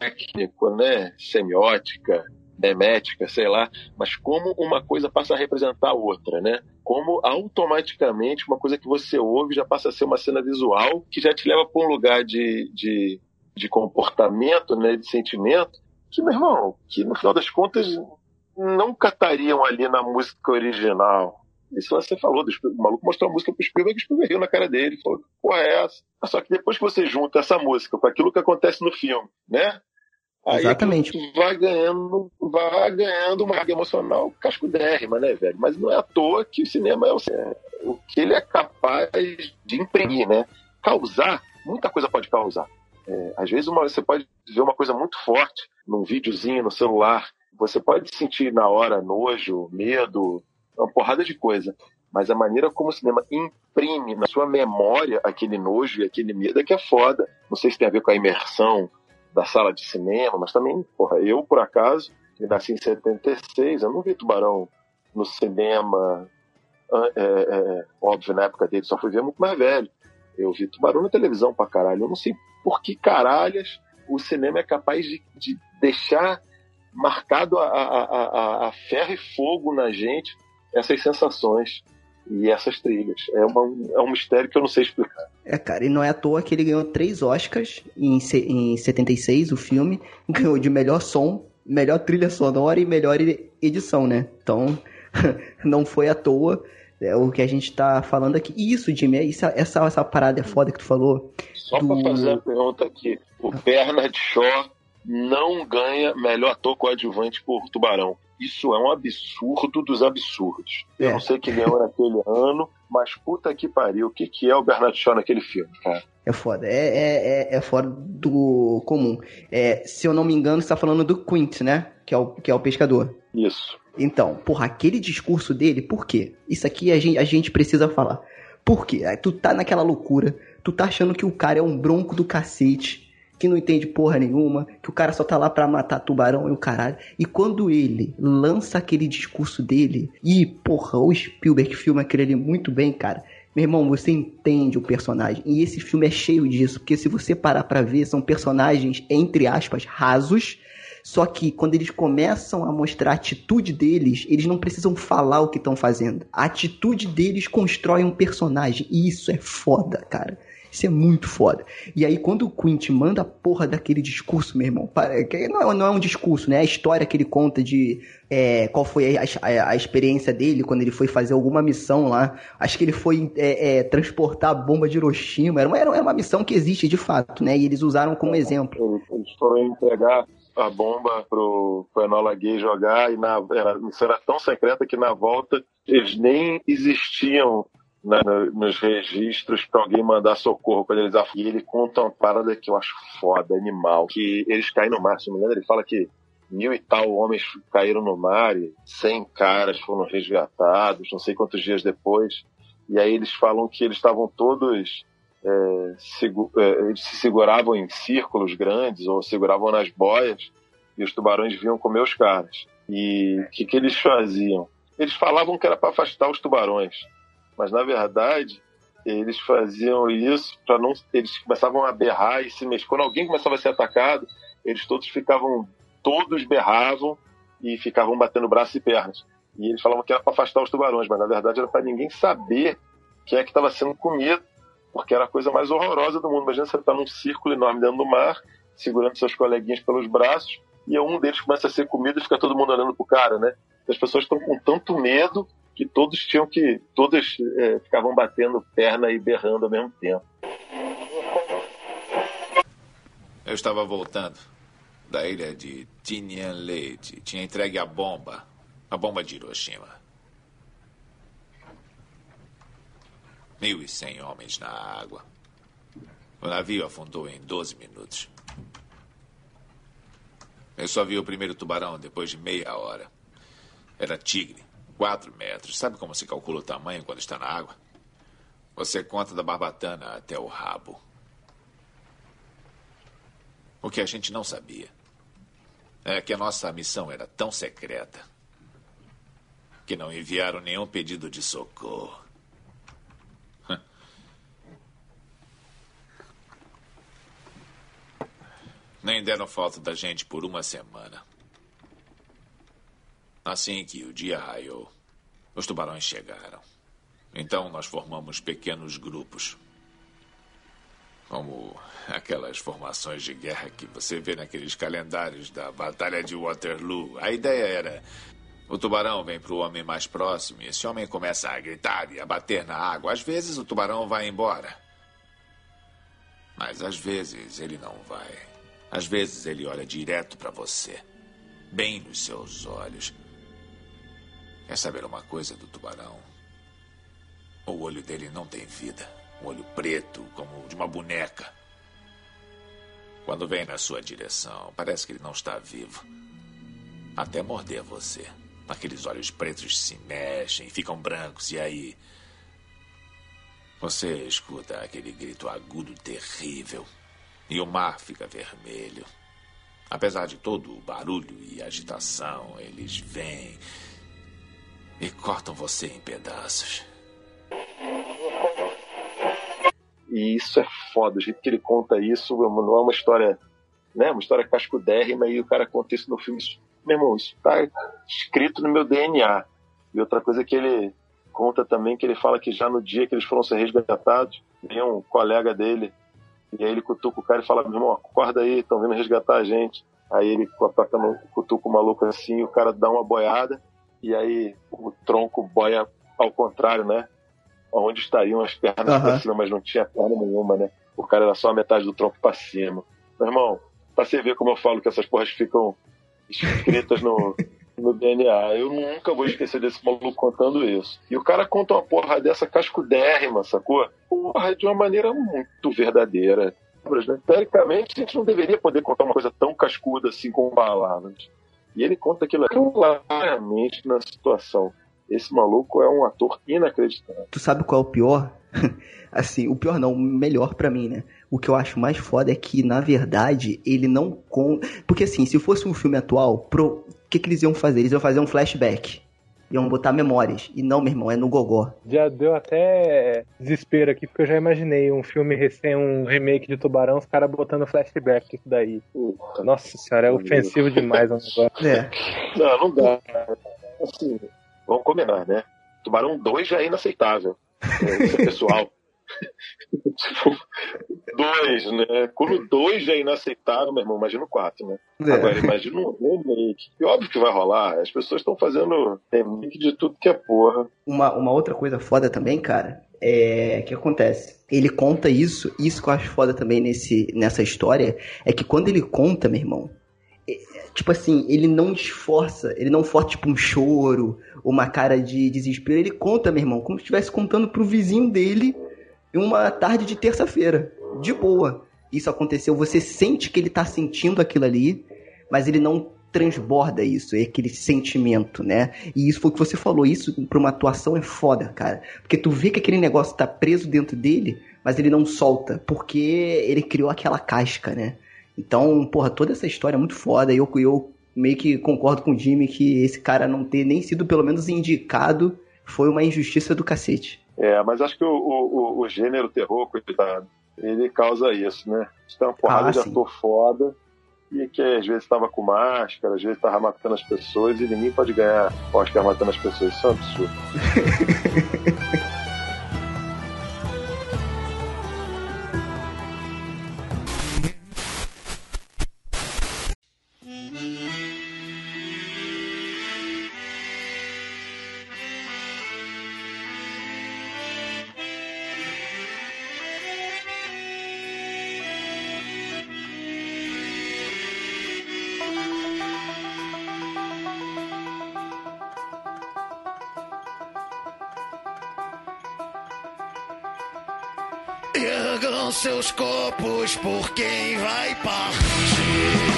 técnico, né? Semiótica, demética, sei lá, mas como uma coisa passa a representar a outra, né? Como automaticamente uma coisa que você ouve já passa a ser uma cena visual que já te leva para um lugar de, de, de comportamento, né? De sentimento, que, meu irmão, que no final das contas nunca estariam ali na música original. Isso você falou, o maluco mostrou a música pro Spielberg o Spielberg riu na cara dele, falou, porra é essa? Só que depois que você junta essa música com aquilo que acontece no filme, né? Aí Exatamente. Vai ganhando, vai ganhando uma carga emocional cascudérrima, né, velho? Mas não é à toa que o cinema é o, é o que ele é capaz de imprimir, né? Causar, muita coisa pode causar. É, às vezes uma, você pode ver uma coisa muito forte num videozinho, no celular. Você pode sentir na hora nojo, medo, uma porrada de coisa. Mas a maneira como o cinema imprime na sua memória aquele nojo e aquele medo é que é foda. Não sei se tem a ver com a imersão da sala de cinema, mas também, porra, eu, por acaso, que nasci em 76, eu não vi Tubarão no cinema, é, é, óbvio, na época dele, só fui ver muito mais velho. Eu vi Tubarão na televisão pra caralho. Eu não sei por que caralhas o cinema é capaz de, de deixar marcado a, a, a, a ferro e fogo na gente essas sensações e essas trilhas. É, uma, é um mistério que eu não sei explicar. É, cara, e não é à toa que ele ganhou três Oscars em, em 76, o filme. (laughs) Ganhou de melhor som, melhor trilha sonora e melhor edição, né? Então, (laughs) não foi à toa é o que a gente tá falando aqui. E isso, Jimmy, é isso, essa, essa parada é foda que tu falou. Só do... pra fazer a pergunta aqui. O Bernard Shaw não ganha melhor ator coadjuvante por Tubarão. Isso é um absurdo dos absurdos. É. Eu não sei quem ganhou naquele (laughs) ano, mas puta que pariu, o que, que é o Bernard Shaw naquele filme, cara? É foda, é, é, é, é fora do comum. É, se eu não me engano, você tá falando do Quint, né? Que é o, que é o pescador. Isso. Então, porra, aquele discurso dele, por quê? Isso aqui a gente, a gente precisa falar. Por quê? Tu tá naquela loucura, tu tá achando que o cara é um bronco do cacete, que não entende porra nenhuma, que o cara só tá lá pra matar tubarão e o caralho. E quando ele lança aquele discurso dele, e porra, o Spielberg filma aquele ali muito bem, cara. Meu irmão, você entende o personagem. E esse filme é cheio disso, porque se você parar pra ver, são personagens, entre aspas, rasos. Só que quando eles começam a mostrar a atitude deles, eles não precisam falar o que estão fazendo. A atitude deles constrói um personagem. E isso é foda, cara. Isso é muito foda. E aí, quando o Quint manda a porra daquele discurso, meu irmão, não é, não é um discurso, né? É a história que ele conta de é, qual foi a, a, a, experiência dele quando ele foi fazer alguma missão lá. Acho que ele foi é, é, transportar a bomba de Hiroshima. Era uma, era uma missão que existe de fato, né? E eles usaram como exemplo. Eles foram entregar a bomba pro, pro Enola Gay jogar e na, era, isso era tão secreta que na volta eles nem existiam na, nos registros para alguém mandar socorro quando eles E ele conta uma parada que eu acho foda, animal, que eles caem no mar, se não me engano, ele fala que mil e tal homens caíram no mar e cem caras foram resgatados, não sei quantos dias depois. E aí eles falam que eles estavam todos é, é, eles se seguravam em círculos grandes ou seguravam nas boias e os tubarões vinham comer os caras. E o que, que eles faziam? Eles falavam que era para afastar os tubarões mas na verdade eles faziam isso para não. Eles começavam a berrar e se mexer. Quando alguém começava a ser atacado, eles todos ficavam. Todos berravam e ficavam batendo braços e pernas. E eles falavam que era para afastar os tubarões, mas na verdade era para ninguém saber quem é que estava sendo comido, porque era a coisa mais horrorosa do mundo. Imagina você estar tá num círculo enorme dentro do mar, segurando seus coleguinhas pelos braços, e um deles começa a ser comido e fica todo mundo olhando pro cara, né? As pessoas estão com tanto medo que todos tinham que. Todos é, ficavam batendo perna e berrando ao mesmo tempo. Eu estava voltando da ilha de Tinian Leite. Tinha entregue a bomba. A bomba de Hiroshima. 1.100 homens na água. O navio afundou em 12 minutos. Eu só vi o primeiro tubarão depois de meia hora. Era tigre, 4 metros. Sabe como se calcula o tamanho quando está na água? Você conta da barbatana até o rabo. O que a gente não sabia é que a nossa missão era tão secreta que não enviaram nenhum pedido de socorro. Nem deram falta da gente por uma semana. Assim que o dia raiou, os tubarões chegaram. Então nós formamos pequenos grupos. Como aquelas formações de guerra que você vê naqueles calendários da Batalha de Waterloo. A ideia era: o tubarão vem para o homem mais próximo e esse homem começa a gritar e a bater na água. Às vezes o tubarão vai embora. Mas às vezes ele não vai. Às vezes ele olha direto para você, bem nos seus olhos. Quer saber uma coisa do tubarão? O olho dele não tem vida. Um olho preto, como de uma boneca. Quando vem na sua direção, parece que ele não está vivo. Até morder você. Aqueles olhos pretos se mexem, ficam brancos, e aí. Você escuta aquele grito agudo terrível e o mar fica vermelho. Apesar de todo o barulho e agitação, eles vêm e cortam você em pedaços. E isso é foda, o jeito que ele conta isso não é uma história, né? Uma história cascudérrima e o cara conta isso no filme. Isso, meu irmão, isso tá escrito no meu DNA. E outra coisa que ele conta também, que ele fala que já no dia que eles foram ser resgatados, vem um colega dele e aí ele cutuca o cara e fala, meu irmão, acorda aí, estão vindo resgatar a gente. Aí ele cutuca o maluco assim, o cara dá uma boiada, e aí o tronco boia ao contrário, né? Onde estariam as pernas uhum. pra cima, mas não tinha perna nenhuma, né? O cara era só a metade do tronco pra cima. Meu irmão, pra você ver como eu falo que essas porras ficam escritas no, no DNA. Eu nunca vou esquecer desse maluco contando isso. E o cara conta uma porra dessa cascudérrima, sacou? Porra, de uma maneira muito verdadeira. Né? Teoricamente, a gente não deveria poder contar uma coisa tão cascuda assim com palavras. E ele conta aquilo claramente na situação. Esse maluco é um ator inacreditável. Tu sabe qual é o pior? (laughs) assim, o pior não, o melhor para mim, né? O que eu acho mais foda é que, na verdade, ele não conta. Porque assim, se fosse um filme atual, pro que, que eles iam fazer? Eles iam fazer um flashback. Iam botar memórias. E não, meu irmão, é no gogó. Já deu até desespero aqui, porque eu já imaginei um filme recém, um remake de Tubarão, os caras botando flashback isso daí. Nossa senhora, é ofensivo demais o negócio. É. Não, não dá. Assim, vamos combinar, né? Tubarão 2 já é inaceitável. É, isso é pessoal. Tipo, dois, né? Quando dois já é inaceitável, meu irmão, imagina o quatro, né? É. Agora, imagina um remake. E óbvio que vai rolar. As pessoas estão fazendo remake de tudo que é porra. Uma, uma outra coisa foda também, cara, é que acontece. Ele conta isso, isso que eu acho foda também nesse, nessa história, é que quando ele conta, meu irmão, é, tipo assim, ele não esforça, ele não força tipo um choro, uma cara de desespero, ele conta, meu irmão, como se estivesse contando pro vizinho dele em uma tarde de terça-feira, de boa. Isso aconteceu, você sente que ele tá sentindo aquilo ali, mas ele não transborda isso, é aquele sentimento, né? E isso foi o que você falou, isso pra uma atuação é foda, cara. Porque tu vê que aquele negócio tá preso dentro dele, mas ele não solta, porque ele criou aquela casca, né? Então, porra, toda essa história é muito foda, e eu, eu meio que concordo com o Jimmy que esse cara não ter nem sido pelo menos indicado foi uma injustiça do cacete. É, mas acho que o, o, o gênero terror, coitado, ele causa isso, né? Tem uma porrada Ah, de sim. ator foda e que às vezes estava com máscara, às vezes estava matando as pessoas e ninguém pode ganhar Oscar matando as pessoas. Isso é um absurdo. (laughs) Seus copos por quem vai partir.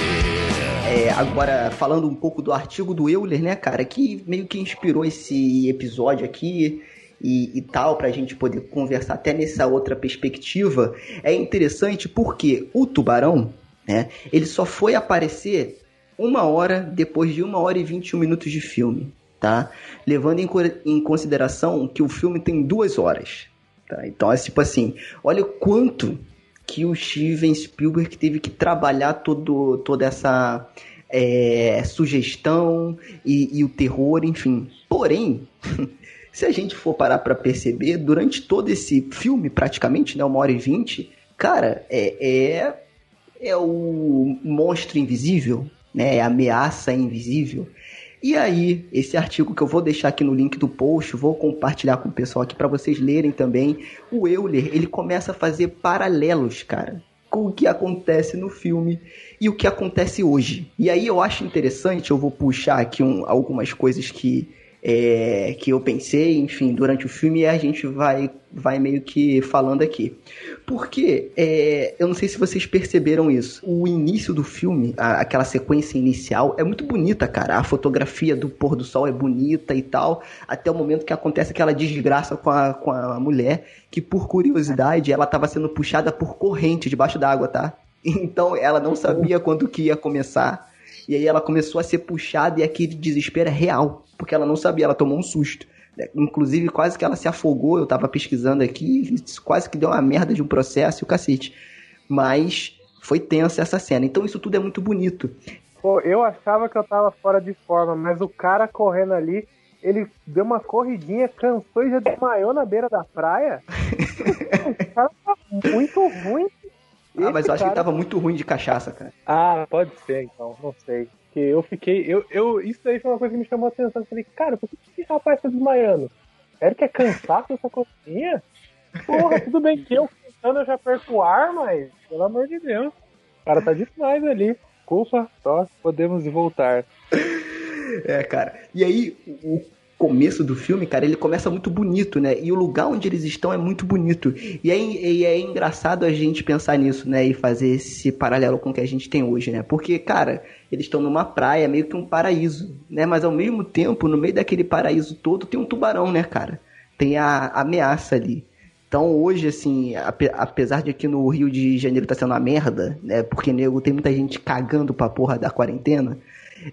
É, agora, falando um pouco do artigo do Euler, né, cara, que meio que inspirou esse episódio aqui e, e tal, pra gente poder conversar até nessa outra perspectiva, é interessante porque o tubarão, né, ele só foi aparecer uma hora depois de uma hora e 21 minutos de filme, tá? Levando em, em consideração que o filme tem duas horas, tá? Então é tipo assim, olha o quanto que o Steven Spielberg teve que trabalhar todo, toda essa é, sugestão e, e o terror, enfim. Porém, (laughs) se a gente for parar pra perceber, durante todo esse filme, praticamente, né, uma hora e vinte, cara, é, é, é o monstro invisível, né, é a ameaça invisível. E aí, esse artigo que eu vou deixar aqui no link do post, vou compartilhar com o pessoal aqui para vocês lerem também. O Euler, ele começa a fazer paralelos, cara, com o que acontece no filme e o que acontece hoje. E aí eu acho interessante, eu vou puxar aqui um- algumas coisas que é, que eu pensei, enfim, durante o filme e a gente vai, vai meio que falando aqui. Porque, é, eu não sei se vocês perceberam isso, o início do filme, a- aquela sequência inicial, é muito bonita, cara. A fotografia do pôr do sol é bonita e tal, até o momento que acontece aquela desgraça com a, com a mulher, que por curiosidade, ela estava sendo puxada por corrente debaixo d'água, tá? Então ela não sabia quando que ia começar. E aí ela começou a ser puxada e aquele desespero é real, porque ela não sabia, ela tomou um susto. né? Inclusive, quase que ela se afogou, eu tava pesquisando aqui, quase que deu uma merda de um processo e o cacete. Mas foi tensa essa cena. Então isso tudo é muito bonito. Pô, eu achava que eu tava fora de forma, mas o cara correndo ali, ele deu uma corridinha, cansou e já desmaiou na beira da praia. (laughs) o cara tá muito ruim. Ah, mas eu acho que cara- tava muito ruim de cachaça, cara. Ah, pode ser então, não sei. Que eu fiquei. Eu, eu, isso daí foi uma coisa que me chamou a atenção. Eu falei, cara, por que esse rapaz tá desmaiando? Sério que é cansaço essa coisinha? Porra, tudo bem que eu cantando eu já perco o ar, mas, pelo amor de Deus. O cara tá demais ali. Culpa, só podemos voltar. É, cara. E aí, o começo do filme, cara, ele começa muito bonito, né? E o lugar onde eles estão é muito bonito. E é, e é engraçado a gente pensar nisso, né? E fazer esse paralelo com o que a gente tem hoje, né? Porque, cara, eles estão numa praia, meio que um paraíso, né? Mas ao mesmo tempo, no meio daquele paraíso todo, tem um tubarão, né, cara? Tem a ameaça ali. Então hoje, assim, ape- apesar de aqui no Rio de Janeiro tá sendo uma merda, né? Porque, nego, tem muita gente cagando pra porra da quarentena.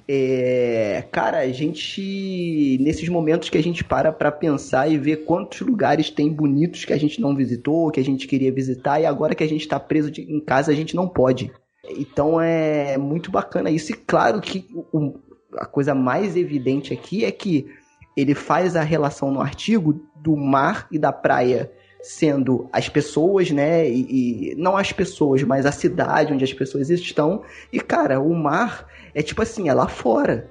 É, cara, a gente. Nesses momentos que a gente para pra pensar e ver quantos lugares tem bonitos que a gente não visitou, que a gente queria visitar, e agora que a gente tá preso de- em casa, a gente não pode. Então é muito bacana isso. E claro que o- a coisa mais evidente aqui é que ele faz a relação no artigo do mar e da praia sendo as pessoas, né? E, e- não as pessoas, mas a cidade onde as pessoas estão. E cara, o mar é tipo assim, é lá fora.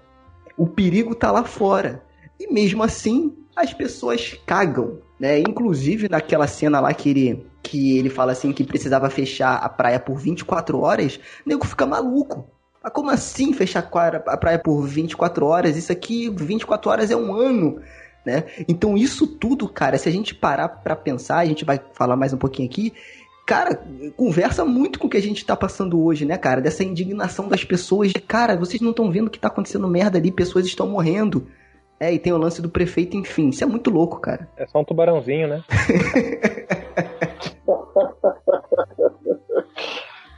O perigo tá lá fora. E mesmo assim, as pessoas cagam, né? Inclusive naquela cena lá que ele que ele fala assim que precisava fechar a praia por 24 horas, o nego fica maluco. Mas como assim fechar a praia por 24 horas? Isso aqui, 24 horas é um ano né? Então isso tudo, cara, se a gente parar pra pensar, a gente vai falar mais um pouquinho aqui, cara, conversa muito com o que a gente tá passando hoje, né, cara? Dessa indignação das pessoas de, cara, vocês não estão vendo o que tá acontecendo merda ali, pessoas estão morrendo. É, e tem o lance do prefeito, enfim, isso é muito louco, cara. É só um tubarãozinho, né? (laughs)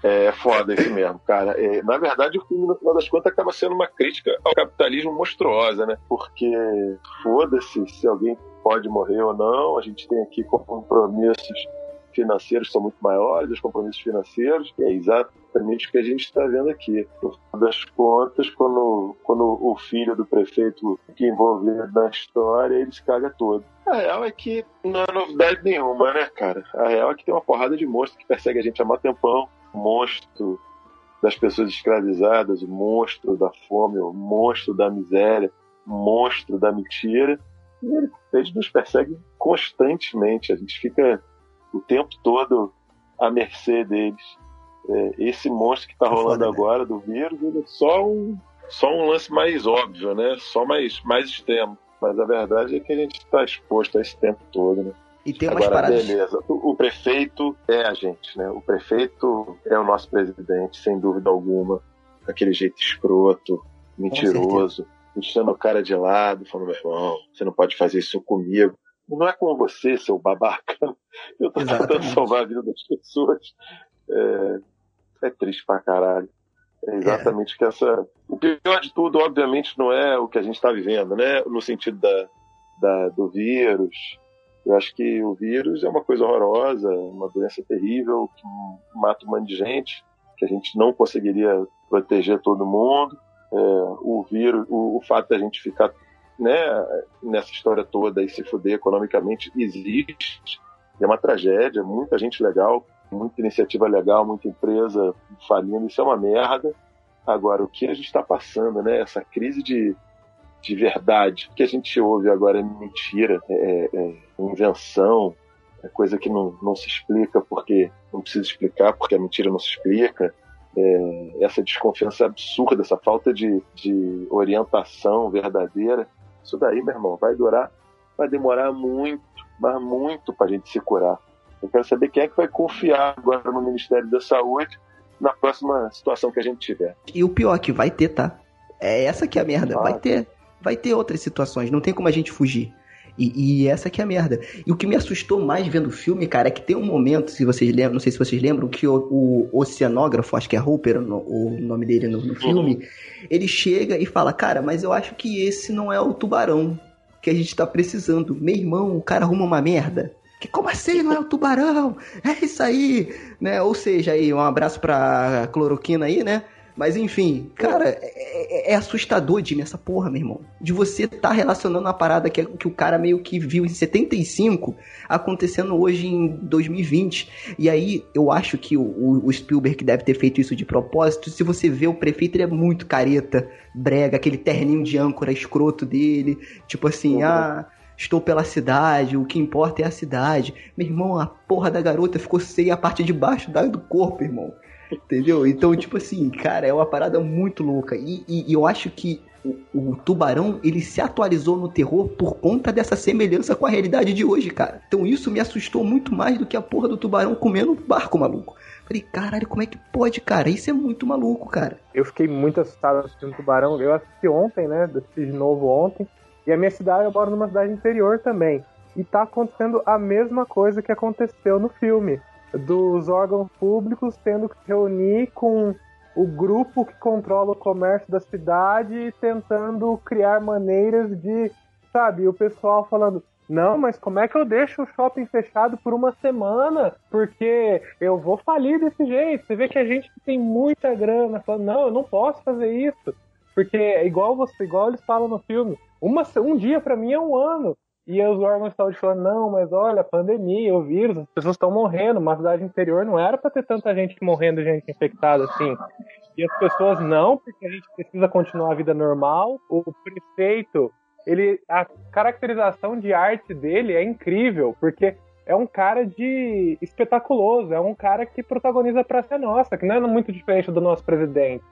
É foda isso mesmo, cara. É, na verdade, o filme, no final das contas, acaba sendo uma crítica ao capitalismo monstruosa, né? Porque foda-se se alguém pode morrer ou não. A gente tem aqui compromissos financeiros são muito maiores, os compromissos financeiros, e é exatamente o que a gente está vendo aqui. No final das contas, quando, quando o filho do prefeito fica envolvido na história, ele se caga todo. A real é que não é novidade nenhuma, né, cara? A real é que tem uma porrada de monstro que persegue a gente há muito tempão. Monstro das pessoas escravizadas, monstro da fome, monstro da miséria, monstro da mentira. E eles nos perseguem constantemente. A gente fica o tempo todo à mercê deles. É, esse monstro que está rolando né? agora do vírus, ele é só um, só um lance mais óbvio, né? Só mais, mais extremo. Mas a verdade é que a gente está exposto a esse tempo todo, né? E tem umas Agora, paradas. beleza. O, o prefeito é a gente, né? O prefeito é o nosso presidente, sem dúvida alguma. Daquele jeito escroto, mentiroso, deixando o cara de lado, falando, meu irmão, você não pode fazer isso comigo. Não é com você, seu babaca. Eu tô tentando salvar a vida das pessoas. É, é triste pra caralho. É exatamente que essa. O pior de tudo, obviamente, não é o que a gente está vivendo, né? No sentido da, da, do vírus. Eu acho que o vírus é uma coisa horrorosa, uma doença terrível que mata um monte de gente, que a gente não conseguiria proteger todo mundo. É, o vírus, o, o fato da gente ficar né, nessa história toda e se fuder economicamente existe. É uma tragédia, muita gente legal, muita iniciativa legal, muita empresa falindo, isso é uma merda. Agora, o que a gente está passando, né? Essa crise de, de verdade, o que a gente ouve agora é mentira, é, é invenção, é coisa que não, não se explica porque não precisa explicar, porque a mentira não se explica. É, essa desconfiança absurda, essa falta de, de orientação verdadeira, isso daí, meu irmão, vai durar, vai demorar muito, mas muito para a gente se curar. Eu quero saber quem é que vai confiar agora no Ministério da Saúde na próxima situação que a gente tiver. E o pior que vai ter, tá? É essa que é a merda. Vai Ah. ter. Vai ter outras situações. Não tem como a gente fugir. E, e essa que é a merda. E o que me assustou mais vendo o filme, cara, é que tem um momento, se vocês lembram, não sei se vocês lembram, que o, o oceanógrafo, acho que é Hooper o, o nome dele no, no filme, ele chega e fala, cara, mas eu acho que esse não é o tubarão que a gente tá precisando. Meu irmão, o cara arruma uma merda. Que como assim não é o tubarão? É isso aí, né? Ou seja, aí um abraço pra cloroquina aí, né? Mas enfim, cara, é, é- é assustador, Jimmy, essa porra, meu irmão. De você tá relacionando uma parada que, que o cara meio que viu em 75 acontecendo hoje em 2020. E aí eu acho que o, o- Spielberg deve ter feito isso de propósito. Se você vê o prefeito, ele é muito careta, brega, aquele terninho de âncora escroto dele. Tipo assim, Uhum. ah. Estou pela cidade, o que importa é a cidade. Meu irmão, a porra da garota ficou sem a parte de baixo do corpo, irmão. Entendeu? Então, tipo assim, cara, é uma parada muito louca. E, e- e eu acho que o, o Tubarão, ele se atualizou no terror por conta dessa semelhança com a realidade de hoje, cara. Então isso me assustou muito mais do que a porra do Tubarão comendo barco, maluco. Falei, caralho, como é que pode, cara? Isso é muito maluco, cara. Eu fiquei muito assustado assistindo Tubarão. Eu assisti ontem, né? Assisti de novo ontem. E a minha cidade, eu moro numa cidade interior também. E tá acontecendo a mesma coisa que aconteceu no filme. Dos órgãos públicos tendo que se reunir com o grupo que controla o comércio da cidade tentando criar maneiras de, sabe, o pessoal falando. Não, mas como é que eu deixo o shopping fechado por uma semana? Porque eu vou falir desse jeito. Você vê que a gente tem muita grana falando, não, eu não posso fazer isso. Porque é igual você, igual eles falam no filme. Uma, um dia pra mim é um ano. E os órgãos de saúde falando, não, mas olha, pandemia, o vírus, as pessoas estão morrendo. Uma cidade interior não era pra ter tanta gente morrendo, gente infectada assim. E as pessoas não, porque a gente precisa continuar a vida normal. O prefeito, ele, a caracterização de arte dele é incrível, porque é um cara de espetaculoso, é um cara que protagoniza a Praça Nossa, que não é muito diferente do nosso presidente,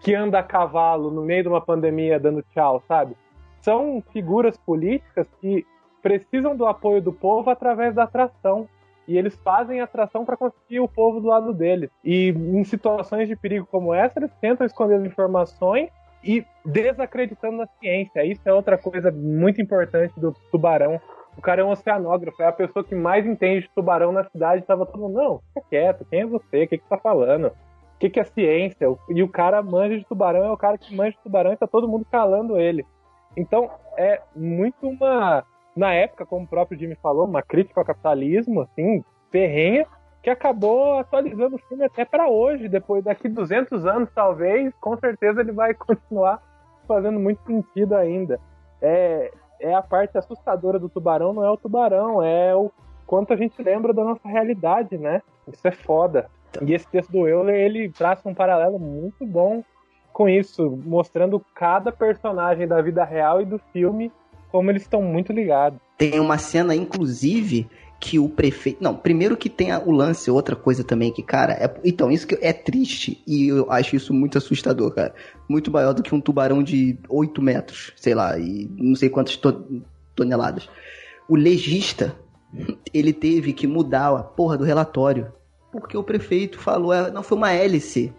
que anda a cavalo no meio de uma pandemia dando tchau, sabe? São figuras políticas que precisam do apoio do povo através da atração. E eles fazem atração para conseguir o povo do lado deles. E em situações de perigo como essa, eles tentam esconder as informações e desacreditando na ciência. Isso é outra coisa muito importante do tubarão. O cara é um oceanógrafo, é a pessoa que mais entende de tubarão na cidade. Tava todo mundo, não, fica quieto, quem é você? O que, que tá falando? O que, que é ciência? E o cara manja de tubarão, é o cara que manja de tubarão e tá todo mundo calando ele. Então é muito uma na época, como o próprio Jimmy falou, uma crítica ao capitalismo, assim, ferrenha, que acabou atualizando o filme até para hoje, depois daqui 200 anos talvez, com certeza ele vai (laughs) continuar fazendo muito sentido ainda. É, é a parte assustadora do tubarão, não é o tubarão, é o quanto a gente lembra da nossa realidade, né? Isso é foda. E esse texto do Euler, ele traça um paralelo muito bom com isso, mostrando cada personagem da vida real e do filme como eles estão muito ligados. Tem uma cena, inclusive, que o prefeito. Não, primeiro que tem o lance, outra coisa também que, cara, é... então, isso que é triste e eu acho isso muito assustador, cara. Muito maior do que um tubarão de 8 metros, sei lá, e não sei quantas to... toneladas. O legista, (laughs) ele teve que mudar a porra do relatório. Porque o prefeito falou, é, não, foi uma hélice.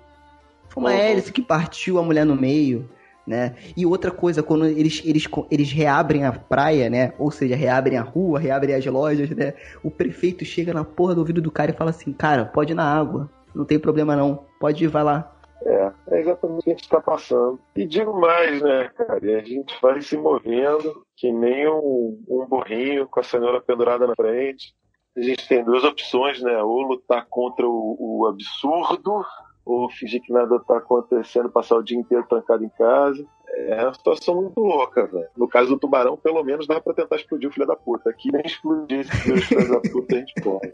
Foi uma uhum. hélice que partiu a mulher no meio né? E outra coisa, quando eles, eles, eles reabrem a praia, né? Ou seja, reabrem a rua, reabrem as lojas, né? O prefeito chega na porra do ouvido do cara e fala assim, cara, pode ir na água, não tem problema não, pode ir, vai lá. É, é exatamente o que a gente está passando. E digo mais, né, cara? E a gente vai se movendo que nem um, um burrinho com a cenoura pendurada na frente. A gente tem duas opções, né? Ou lutar contra o, o absurdo, ou fingir que nada tá acontecendo, passar o dia inteiro trancado em casa. É uma situação muito louca, velho. No caso do tubarão, pelo menos dá pra tentar explodir o filho da puta. Aqui nem explodir esse filho da puta a gente pode.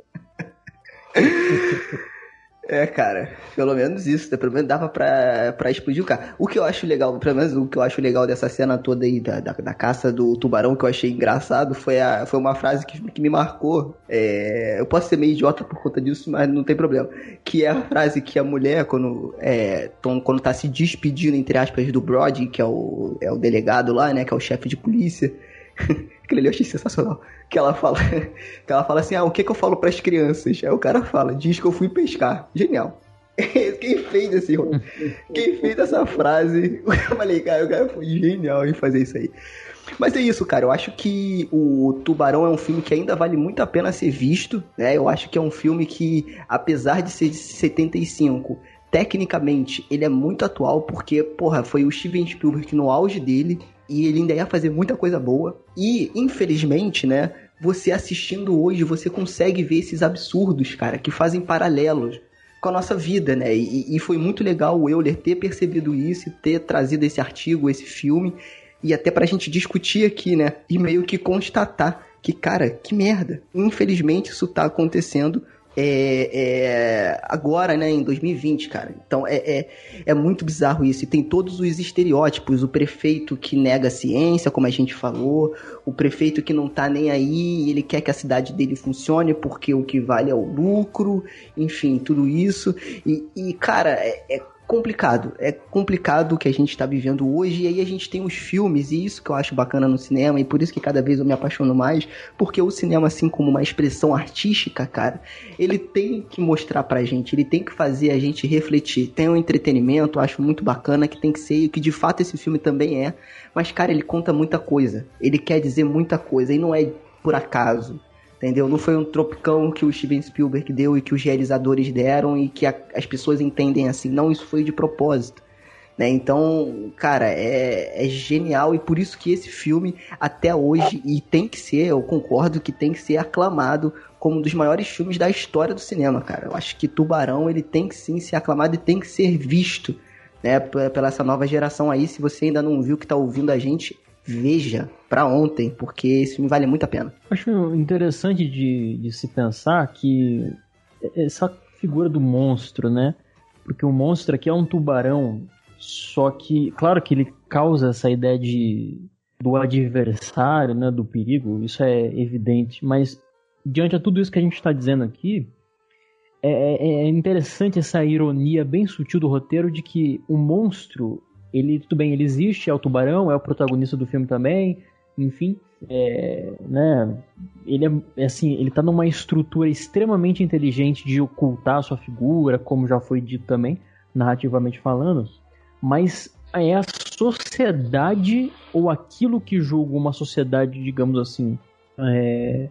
(laughs) É, cara, pelo menos isso, né? pelo menos dava pra, pra explodir o carro. O que eu acho legal, pelo menos o que eu acho legal dessa cena toda aí da, da, da caça do tubarão, que eu achei engraçado, foi, a, foi uma frase que, que me marcou. É, eu posso ser meio idiota por conta disso, mas não tem problema. Que é a frase que a mulher, quando, é, tom, quando tá se despedindo, entre aspas, do Brody, que é o, é o delegado lá, né, que é o chefe de polícia. (laughs) Aquele ali eu achei sensacional. Que ela fala, (laughs) que ela fala assim: ah, o que, que eu falo para as crianças? Aí o cara fala: diz que eu fui pescar. Genial. (laughs) Quem fez esse Quem fez essa frase? Eu falei, cara, o cara foi genial em fazer isso aí. Mas é isso, cara. Eu acho que o Tubarão é um filme que ainda vale muito a pena ser visto, né? Eu acho que é um filme que, apesar de ser de 75, tecnicamente ele é muito atual, porque, porra, foi o Steven Spielberg no auge dele e ele ainda ia fazer muita coisa boa. E, infelizmente, né, você assistindo hoje, você consegue ver esses absurdos, cara, que fazem paralelos com a nossa vida, né? E, e foi muito legal o Euler ter percebido isso, ter trazido esse artigo, esse filme, e até pra gente discutir aqui, né? E meio que constatar que, cara, que merda. Infelizmente isso tá acontecendo é, é, agora, né, em 2020, cara. Então é, é, é, muito bizarro isso. E tem todos os estereótipos: o prefeito que nega a ciência, como a gente falou, o prefeito que não tá nem aí, ele quer que a cidade dele funcione porque o que vale é o lucro, enfim, tudo isso. E, e cara, é, é complicado. É complicado o que a gente está vivendo hoje. E aí a gente tem os filmes, e isso que eu acho bacana no cinema, e por isso que cada vez eu me apaixono mais, porque o cinema, assim como uma expressão artística, cara, ele tem que mostrar pra gente, ele tem que fazer a gente refletir. Tem um entretenimento, eu acho muito bacana, que tem que ser, e que de fato esse filme também é. Mas, cara, ele conta muita coisa. Ele quer dizer muita coisa, e não é por acaso entendeu? Não foi um tropicão que o Steven Spielberg deu e que os realizadores deram e que a, as pessoas entendem assim. Não, isso foi de propósito. Né? Então, cara, é, é, genial e por isso que esse filme, até hoje, e tem que ser, eu concordo que tem que ser aclamado como um dos maiores filmes da história do cinema, cara. Eu acho que Tubarão, ele tem que sim ser aclamado e tem que ser visto, né, pela essa nova geração aí. Se você ainda não viu que tá ouvindo a gente, veja para ontem, porque esse filme vale muito a pena. Acho interessante de, de se pensar que essa figura do monstro, né? Porque o monstro aqui é um tubarão, só que, claro que ele causa essa ideia de do adversário, né, do perigo, isso é evidente, mas diante de tudo isso que a gente está dizendo aqui, é, é, é, interessante essa ironia bem sutil do roteiro de que o monstro ele, tudo bem, ele existe, é o tubarão, é o protagonista do filme também, enfim, é, né, ele é, é assim, ele tá numa estrutura extremamente inteligente de ocultar a sua figura, como já foi dito também, narrativamente falando, mas é a sociedade ou aquilo que julga uma sociedade, digamos assim, é,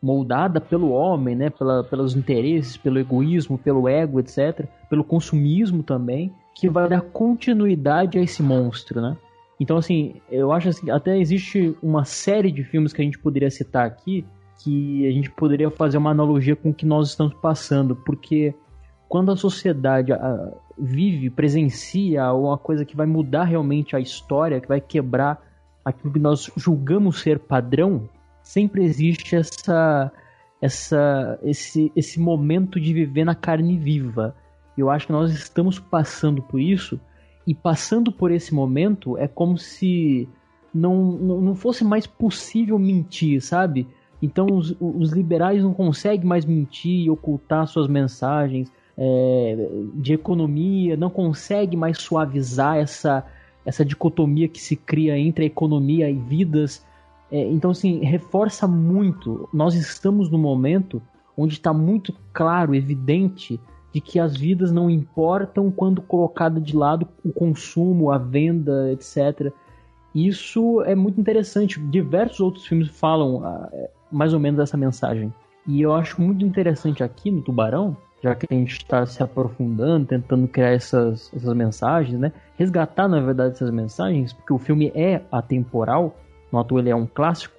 moldada pelo homem, né, pela, pelos interesses, pelo egoísmo, pelo ego, etc., pelo consumismo também, que vai dar continuidade a esse monstro, né? Então, assim, eu acho assim, até existe uma série de filmes que a gente poderia citar aqui que a gente poderia fazer uma analogia com o que nós estamos passando, porque quando a sociedade vive, presencia uma coisa que vai mudar realmente a história, que vai quebrar aquilo que nós julgamos ser padrão, sempre existe essa, essa, esse, esse momento de viver na carne viva. Eu acho que nós estamos passando por isso, e passando por esse momento é como se não, não fosse mais possível mentir, sabe? Então os, os liberais não conseguem mais mentir e ocultar suas mensagens é, de economia, não conseguem mais suavizar essa, essa dicotomia que se cria entre a economia e vidas. É, então, assim, reforça muito. Nós estamos no momento onde está muito claro, evidente, de que as vidas não importam quando colocada de lado o consumo, a venda, etc. Isso é muito interessante. Diversos outros filmes falam ah, é, mais ou menos essa mensagem. E eu acho muito interessante aqui no Tubarão, já que a gente está se aprofundando, tentando criar essas, essas mensagens, né? Resgatar, na verdade, essas mensagens, porque o filme é atemporal, no ato ele é um clássico,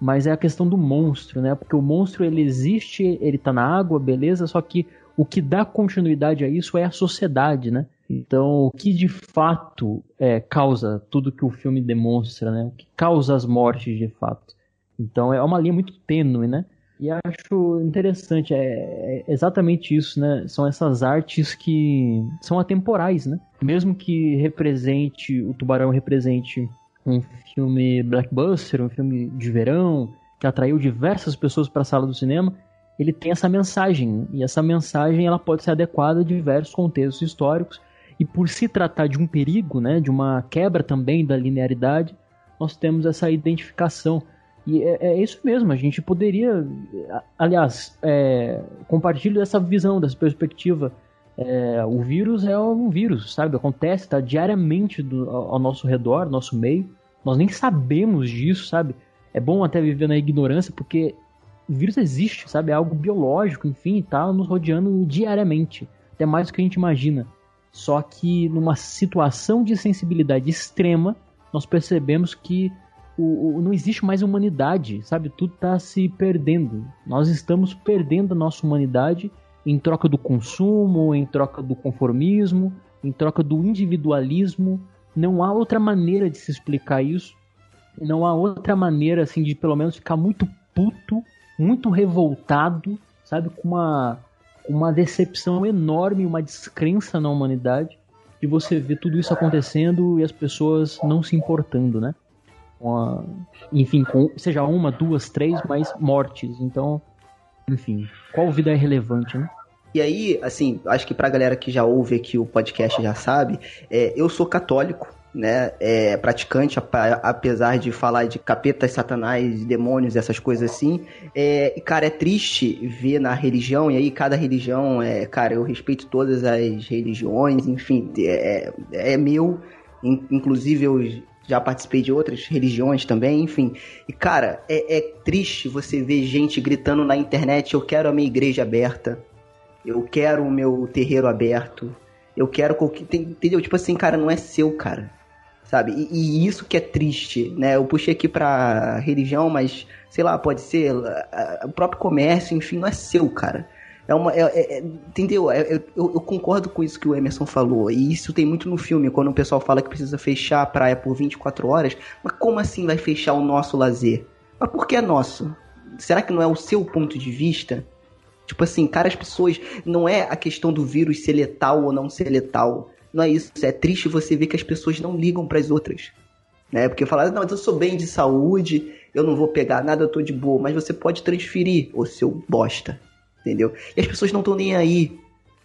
mas é a questão do monstro, né? Porque o monstro ele existe, ele tá na água, beleza, só que o que dá continuidade a isso é a sociedade, né? Então, o que de fato é, causa tudo que o filme demonstra, né? O que causa as mortes de fato. Então, é uma linha muito tênue, né? E acho interessante, é, é, exatamente isso, né? São essas artes que são atemporais, né? Mesmo que represente, o Tubarão represente um filme blockbuster, um filme de verão, que atraiu diversas pessoas para a sala do cinema, ele tem essa mensagem, e essa mensagem ela pode ser adequada a diversos contextos históricos, e por se tratar de um perigo, né, de uma quebra também da linearidade, nós temos essa identificação e é, é, isso mesmo, a gente poderia, aliás, é, compartilho dessa visão, dessa perspectiva. É, o vírus é um vírus, sabe? Acontece, está diariamente do, ao nosso redor, nosso meio. Nós nem sabemos disso, sabe? É bom até viver na ignorância, porque o vírus existe, sabe? É algo biológico, enfim, está nos rodeando diariamente, até mais do que a gente imagina. Só que numa situação de sensibilidade extrema, nós percebemos que o, o, não existe mais humanidade, sabe? Tudo está se perdendo. Nós estamos perdendo a nossa humanidade em troca do consumo, em troca do conformismo, em troca do individualismo. Não há outra maneira de se explicar isso. Não há outra maneira, assim, de pelo menos ficar muito puto, muito revoltado, sabe? Com uma, uma decepção enorme, uma descrença na humanidade. De você ver tudo isso acontecendo e as pessoas não se importando, né? enfim, com, seja uma, duas, três, mas mortes. Então, enfim, qual vida é relevante, né? E aí, assim, acho que pra galera que já ouve aqui o podcast já sabe, é, eu sou católico, né? É, praticante, apesar de falar de capetas, satanás, demônios, essas coisas assim. É, e, cara, é triste ver na religião, e aí cada religião, é, cara, eu respeito todas as religiões, enfim, é, é, é meu. Inclusive, eu já participei de outras religiões também, enfim. E, cara, é, é triste você ver gente gritando na internet: eu quero a minha igreja aberta, eu quero o meu terreiro aberto, eu quero qualquer. Entendeu? Tipo assim, cara, não é seu, cara. Sabe? E, e isso que é triste, né? Eu puxei aqui pra religião, mas sei lá, pode ser o próprio comércio, enfim, não é seu, cara. É uma. É, é, é entendeu? É, eu, eu, concordo com isso que o Emerson falou. E isso tem muito no filme, quando o pessoal fala que precisa fechar a praia por 24 horas. Mas como assim vai fechar o nosso lazer? Mas por que é nosso? Será que não é o seu ponto de vista? Tipo assim, cara, as pessoas. Não é a questão do vírus ser letal ou não ser letal. Não é isso. É triste você ver que as pessoas não ligam para as outras. Né? Porque falar, não, mas eu sou bem de saúde, eu não vou pegar nada, eu tô de boa. Mas você pode transferir, o seu bosta entendeu? E as pessoas não estão nem aí,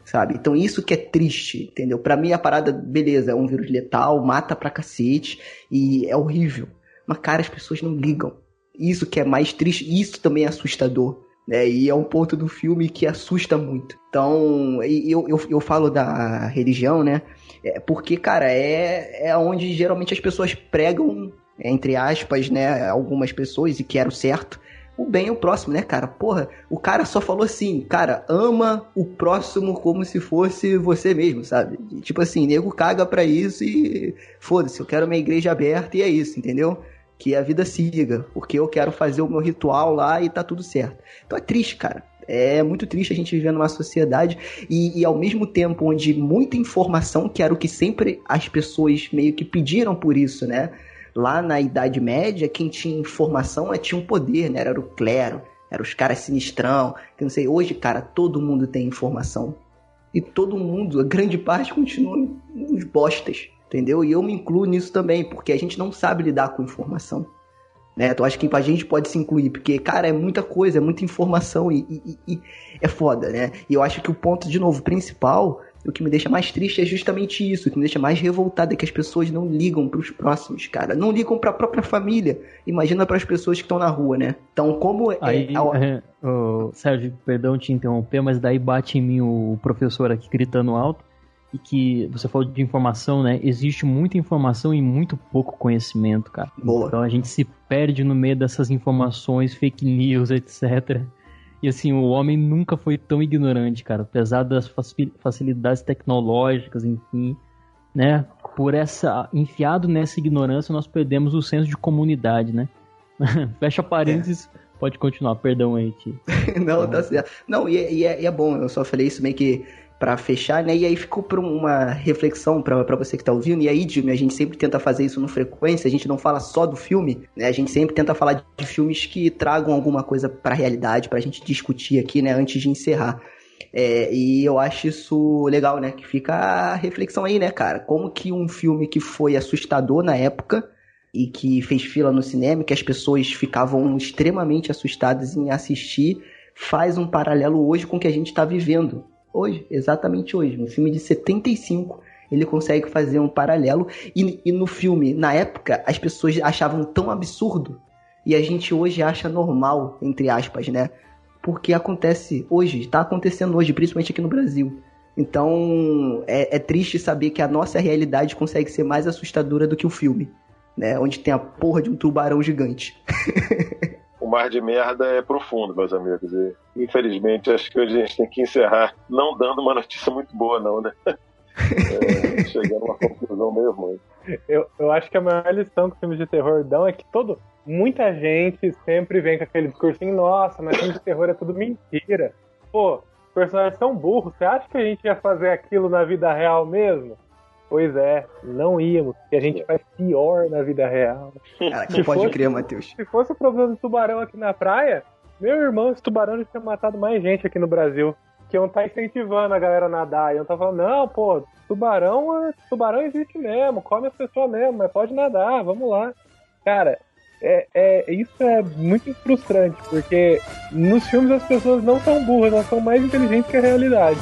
sabe? Então isso que é triste, entendeu? Para mim a parada, beleza, é um vírus letal, mata pra cacete e é horrível. Mas cara, as pessoas não ligam. Isso que é mais triste, isso também é assustador. Né? E é um ponto do filme que assusta muito. Então, eu, eu, eu falo da religião, né? É porque, cara, é, é onde geralmente as pessoas pregam, entre aspas, né? Algumas pessoas, e que era o certo, o bem ao próximo, né, cara? Porra, o cara só falou assim, cara, ama o próximo como se fosse você mesmo, sabe? Tipo assim, nego caga pra isso e foda-se, eu quero minha igreja aberta e é isso, entendeu? Que a vida siga, porque eu quero fazer o meu ritual lá e tá tudo certo. Então é triste, cara. É muito triste a gente viver numa sociedade e, e, ao mesmo tempo onde muita informação, que era o que sempre as pessoas meio que pediram por isso, né? Lá na Idade Média, quem tinha informação é, tinha um poder, né? Era o clero, eram os caras sinistrão, que não sei. Hoje, cara, todo mundo tem informação. E todo mundo, a grande parte, continua uns bostas, entendeu? E eu me incluo nisso também, porque a gente não sabe lidar com informação. Né? Então acho que a gente pode se incluir, porque, cara, é muita coisa, é muita informação e, e, e é foda, né? E eu acho que o ponto, de novo, principal o que me deixa mais triste é justamente isso. O que me deixa mais revoltado é que as pessoas não ligam para os próximos, cara. Não ligam para a própria família. Imagina para as pessoas que estão na rua, né? Então, como é. Aí, é, oh, Sérgio, perdão te interromper, mas daí bate em mim o professor aqui gritando alto. E que você falou de informação, né? Existe muita informação e muito pouco conhecimento, cara. Boa. Então a gente se perde no meio dessas informações, fake news, etc. E assim, o homem nunca foi tão ignorante, cara. Apesar das facilidades tecnológicas, enfim, né? Por essa. Enfiado nessa ignorância, nós perdemos o senso de comunidade, né? (laughs) Fecha parênteses. É. Pode continuar, perdão aí, tio. (laughs) Não, tá certo. Não, e, é, e, é, e é bom, eu só falei isso meio que para fechar, né? E aí ficou para uma reflexão para você que tá ouvindo. E aí, Jimmy, a gente sempre tenta fazer isso no frequência, a gente não fala só do filme, né? A gente sempre tenta falar de filmes que tragam alguma coisa para a realidade pra gente discutir aqui, né, antes de encerrar. É, e eu acho isso legal, né? Que fica a reflexão aí, né, cara? Como que um filme que foi assustador na época e que fez fila no cinema, que as pessoas ficavam extremamente assustadas em assistir, faz um paralelo hoje com o que a gente está vivendo, Hoje, exatamente hoje. Um filme de 75, ele consegue fazer um paralelo. E, e no filme, na época, as pessoas achavam tão absurdo. E a gente hoje acha normal, entre aspas, né? Porque acontece hoje, está acontecendo hoje, principalmente aqui no Brasil. Então é, é, triste saber que a nossa realidade consegue ser mais assustadora do que o filme, né? Onde tem a porra de um tubarão gigante. (laughs) o mar de merda é profundo, meus amigos. E, infelizmente, acho que hoje a gente tem que encerrar não dando uma notícia muito boa, não, né? (laughs) É, chegando a uma conclusão ruim. Eu, eu acho que a maior lição que filmes de terror dão é que todo, muita gente sempre vem com aquele discursinho, nossa, mas filme de terror é tudo mentira. Pô, personagens são burros, você acha que a gente ia fazer aquilo na vida real mesmo? Pois é, não íamos, porque a gente faz pior na vida real. Cara, que pode fosse, crer, Matheus. Se fosse o problema do tubarão aqui na praia, meu irmão, esse tubarão já tinha matado mais gente aqui no Brasil. Que iam tá incentivando a galera a nadar. Iam tá falando, não, pô, tubarão, tubarão existe mesmo, come as pessoas mesmo, mas pode nadar, vamos lá. Cara, é, é, isso é muito frustrante, porque nos filmes as pessoas não são burras, elas são mais inteligentes que a realidade.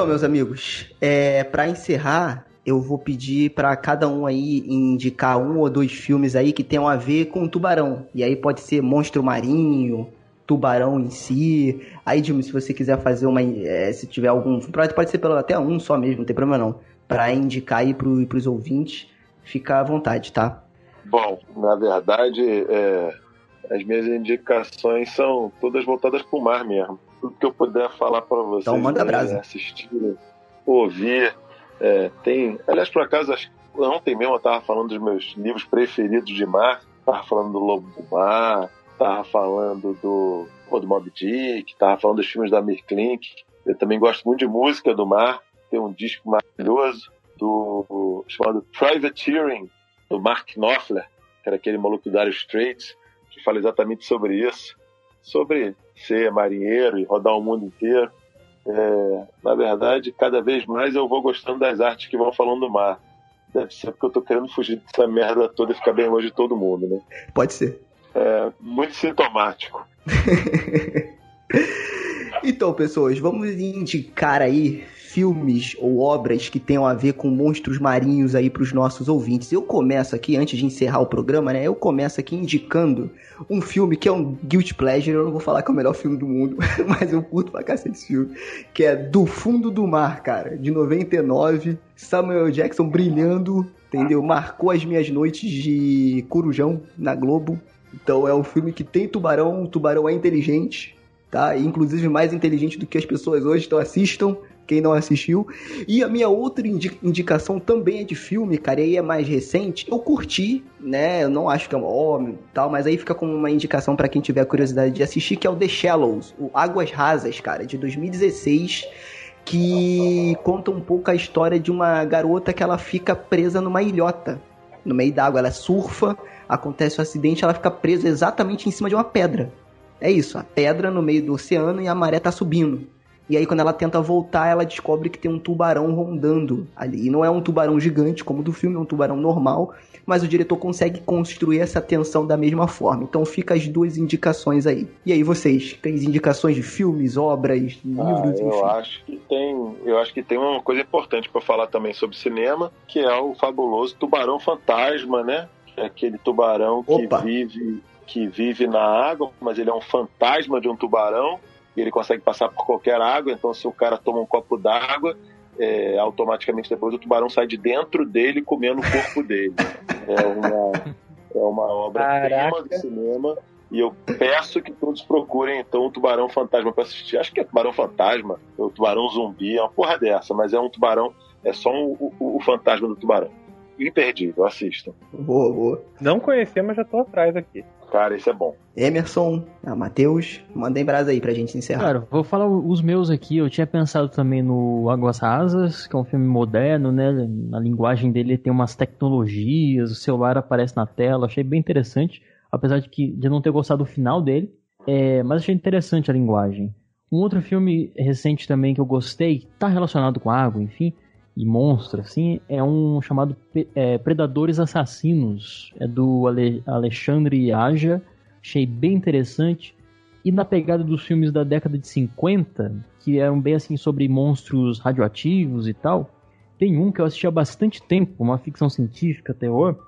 Então, meus amigos, é, para encerrar, eu vou pedir para cada um aí indicar um ou dois filmes aí que tenham a ver com tubarão. E aí pode ser monstro marinho, tubarão em si. Aí, Dilma, se você quiser fazer uma. É, se tiver algum. Pode ser pelo, até um só mesmo, não tem problema não. Para indicar aí pro, pros ouvintes, fica à vontade, tá? Bom, na verdade, é, as minhas indicações são todas voltadas pro mar mesmo tudo que eu puder falar para vocês. Então manda brasa. Assistir, ouvir. É, tem, aliás, por acaso, ontem mesmo eu estava falando dos meus livros preferidos de mar. Estava falando do Lobo do Mar, estava falando do, do Mob Dick, estava falando dos filmes da Mirklink. Eu também gosto muito de música do mar. Tem um disco maravilhoso do chamado Privateering, do Mark Knopfler, que era aquele maluco do Dire Straits, que fala exatamente sobre isso. Sobre ser marinheiro e rodar o mundo inteiro. É, na verdade, cada vez mais eu vou gostando das artes que vão falando do mar. Deve ser porque eu tô querendo fugir dessa merda toda e ficar bem longe de todo mundo, né? Pode ser. É muito sintomático. (laughs) então, pessoas, vamos indicar aí filmes ou obras que tenham a ver com monstros marinhos aí para os nossos ouvintes. Eu começo aqui, antes de encerrar o programa, né? Eu começo aqui indicando um filme que é um guilty pleasure. Eu não vou falar que é o melhor filme do mundo, (laughs) mas eu curto pra cacete esse filme. Que é Do Fundo do Mar, cara, de 99. Samuel Jackson brilhando, entendeu? Marcou as minhas noites de corujão na Globo. Então é um filme que tem tubarão, o tubarão é inteligente, tá? Inclusive mais inteligente do que as pessoas hoje, então assistam quem não assistiu. E a minha outra indi indicação também é de filme, cara, e aí é mais recente. Eu curti, né? Eu não acho que é um homem tal, mas aí fica como uma indicação para quem tiver curiosidade de assistir, que é o The Shallows, o Águas Rasas, cara, de 2016 que conta um pouco a história de uma garota que ela fica presa numa ilhota no meio d'água. Ela surfa, acontece um acidente, ela fica presa exatamente em cima de uma pedra. É isso, a pedra no meio do oceano e a maré tá subindo. E aí, quando ela tenta voltar, ela descobre que tem um tubarão rondando ali. E não é um tubarão gigante, como do filme, é um tubarão normal. Mas o diretor consegue construir essa tensão da mesma forma. Então fica as duas indicações aí. E aí, vocês? Tem indicações de filmes, obras, livros, ah, eu enfim? Acho que tem, eu acho que tem uma coisa importante para falar também sobre cinema, que é o fabuloso Tubarão Fantasma, né? É aquele tubarão que vive que vive na água, mas ele é um fantasma de um tubarão e ele consegue passar por qualquer água. Então, se o cara toma um copo d'água, é, automaticamente depois o tubarão sai de dentro dele comendo o corpo dele. É uma, é uma obra-prima do cinema. E eu peço que todos procurem então o Tubarão Fantasma para assistir. Acho que é Tubarão Fantasma, ou Tubarão Zumbi, é uma porra dessa, mas é um tubarão, é só um, o, o fantasma do tubarão. Imperdível, assistam. Boa, boa. Não conhecia, mas já tô atrás aqui. Cara, isso é bom. Emerson, ah, Matheus, mandem brasa aí pra gente encerrar. Cara, vou falar os meus aqui. Eu tinha pensado também no Águas Rasas, que é um filme moderno, né? Na linguagem dele tem umas tecnologias, o celular aparece na tela. Achei bem interessante, apesar de que de não ter gostado do final dele. É, mas achei interessante a linguagem. Um outro filme recente também que eu gostei, tá relacionado com água, enfim, e monstro, assim, é um chamado é, Predadores Assassinos. É do Ale Alexandre Aja. Achei bem interessante. E na pegada dos filmes da década de 50, que eram bem assim sobre monstros radioativos e tal, tem um que eu assisti há bastante tempo, uma ficção científica, terror,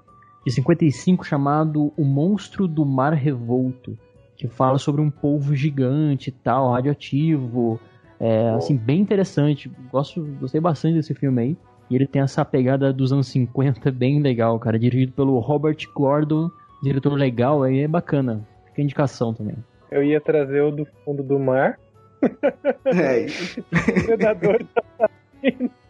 de 55, chamado O Monstro do Mar Revolto, que fala sobre um polvo gigante e tal, radioativo, é, assim, bem interessante. Gosto, gostei bastante desse filme aí. E ele tem essa pegada dos anos 50 (laughs) bem legal, cara. Dirigido pelo Robert Gordon, diretor legal, aí é bacana. Fica a indicação também. Eu ia trazer o do fundo do mar. É. (laughs) Predador (laughs)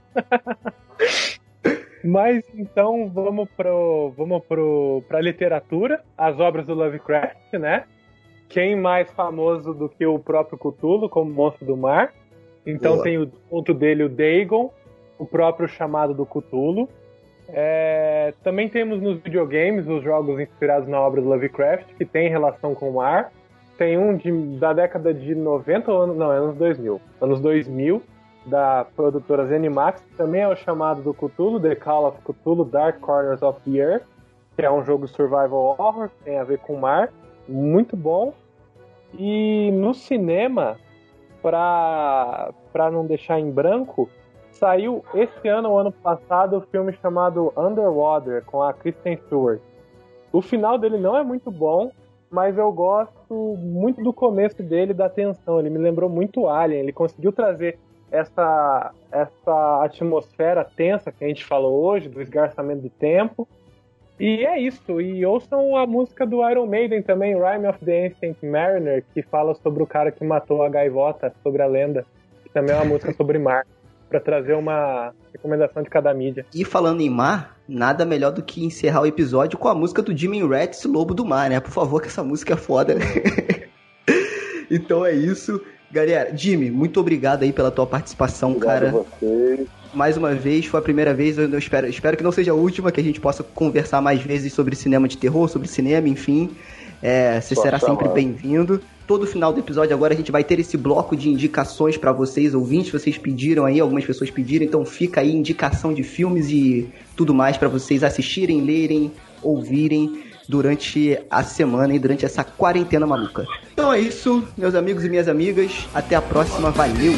Mas então vamos pro vamos pro para literatura, as obras do Lovecraft, né? Quem mais famoso do que o próprio Cthulhu como monstro do mar? Então Boa. tem o ponto dele, o Dagon, o próprio chamado do Cthulhu. É, também temos nos videogames os jogos inspirados na obra do Lovecraft, que tem relação com o mar. Tem um de, da década de 90 ou anos, não, é anos 2000. Anos 2000, da produtora Zenimax, que também é o chamado do Cthulhu, The Call of Cthulhu Dark Corners of the Earth, que é um jogo survival horror, tem a ver com o mar. Muito bom. E no cinema, pra, pra não deixar em branco, saiu esse ano ou ano passado o filme chamado Underwater, com a Kristen Stewart. O final dele não é muito bom, mas eu gosto muito do começo dele, da tensão. Ele me lembrou muito Alien. Ele conseguiu trazer essa, essa atmosfera tensa que a gente falou hoje, do esgarçamento do tempo. E é isso. E ouçam a música do Iron Maiden também, Rime of the Ancient Mariner, que fala sobre o cara que matou a gaivota, sobre a lenda. Que também é uma música sobre mar. Pra trazer uma recomendação de cada mídia. E falando em mar, nada melhor do que encerrar o episódio com a música do Jimmy Rats, Lobo do Mar, né? Por favor, que essa música é foda, né? (laughs) então é isso. Galera, Jimmy, muito obrigado aí pela tua participação, Obrigado cara. a vocês. Mais uma vez, foi a primeira vez, eu espero, espero que não seja a última, que a gente possa conversar mais vezes sobre cinema de terror, sobre cinema, enfim. É, você Só será chamar. sempre bem-vindo. Todo final do episódio agora a gente vai ter esse bloco de indicações pra vocês, ouvintes. Vocês pediram aí, algumas pessoas pediram, então fica aí indicação de filmes e tudo mais pra vocês assistirem, lerem, ouvirem durante a semana e durante essa quarentena maluca. Então é isso, meus amigos e minhas amigas. Até a próxima, valeu!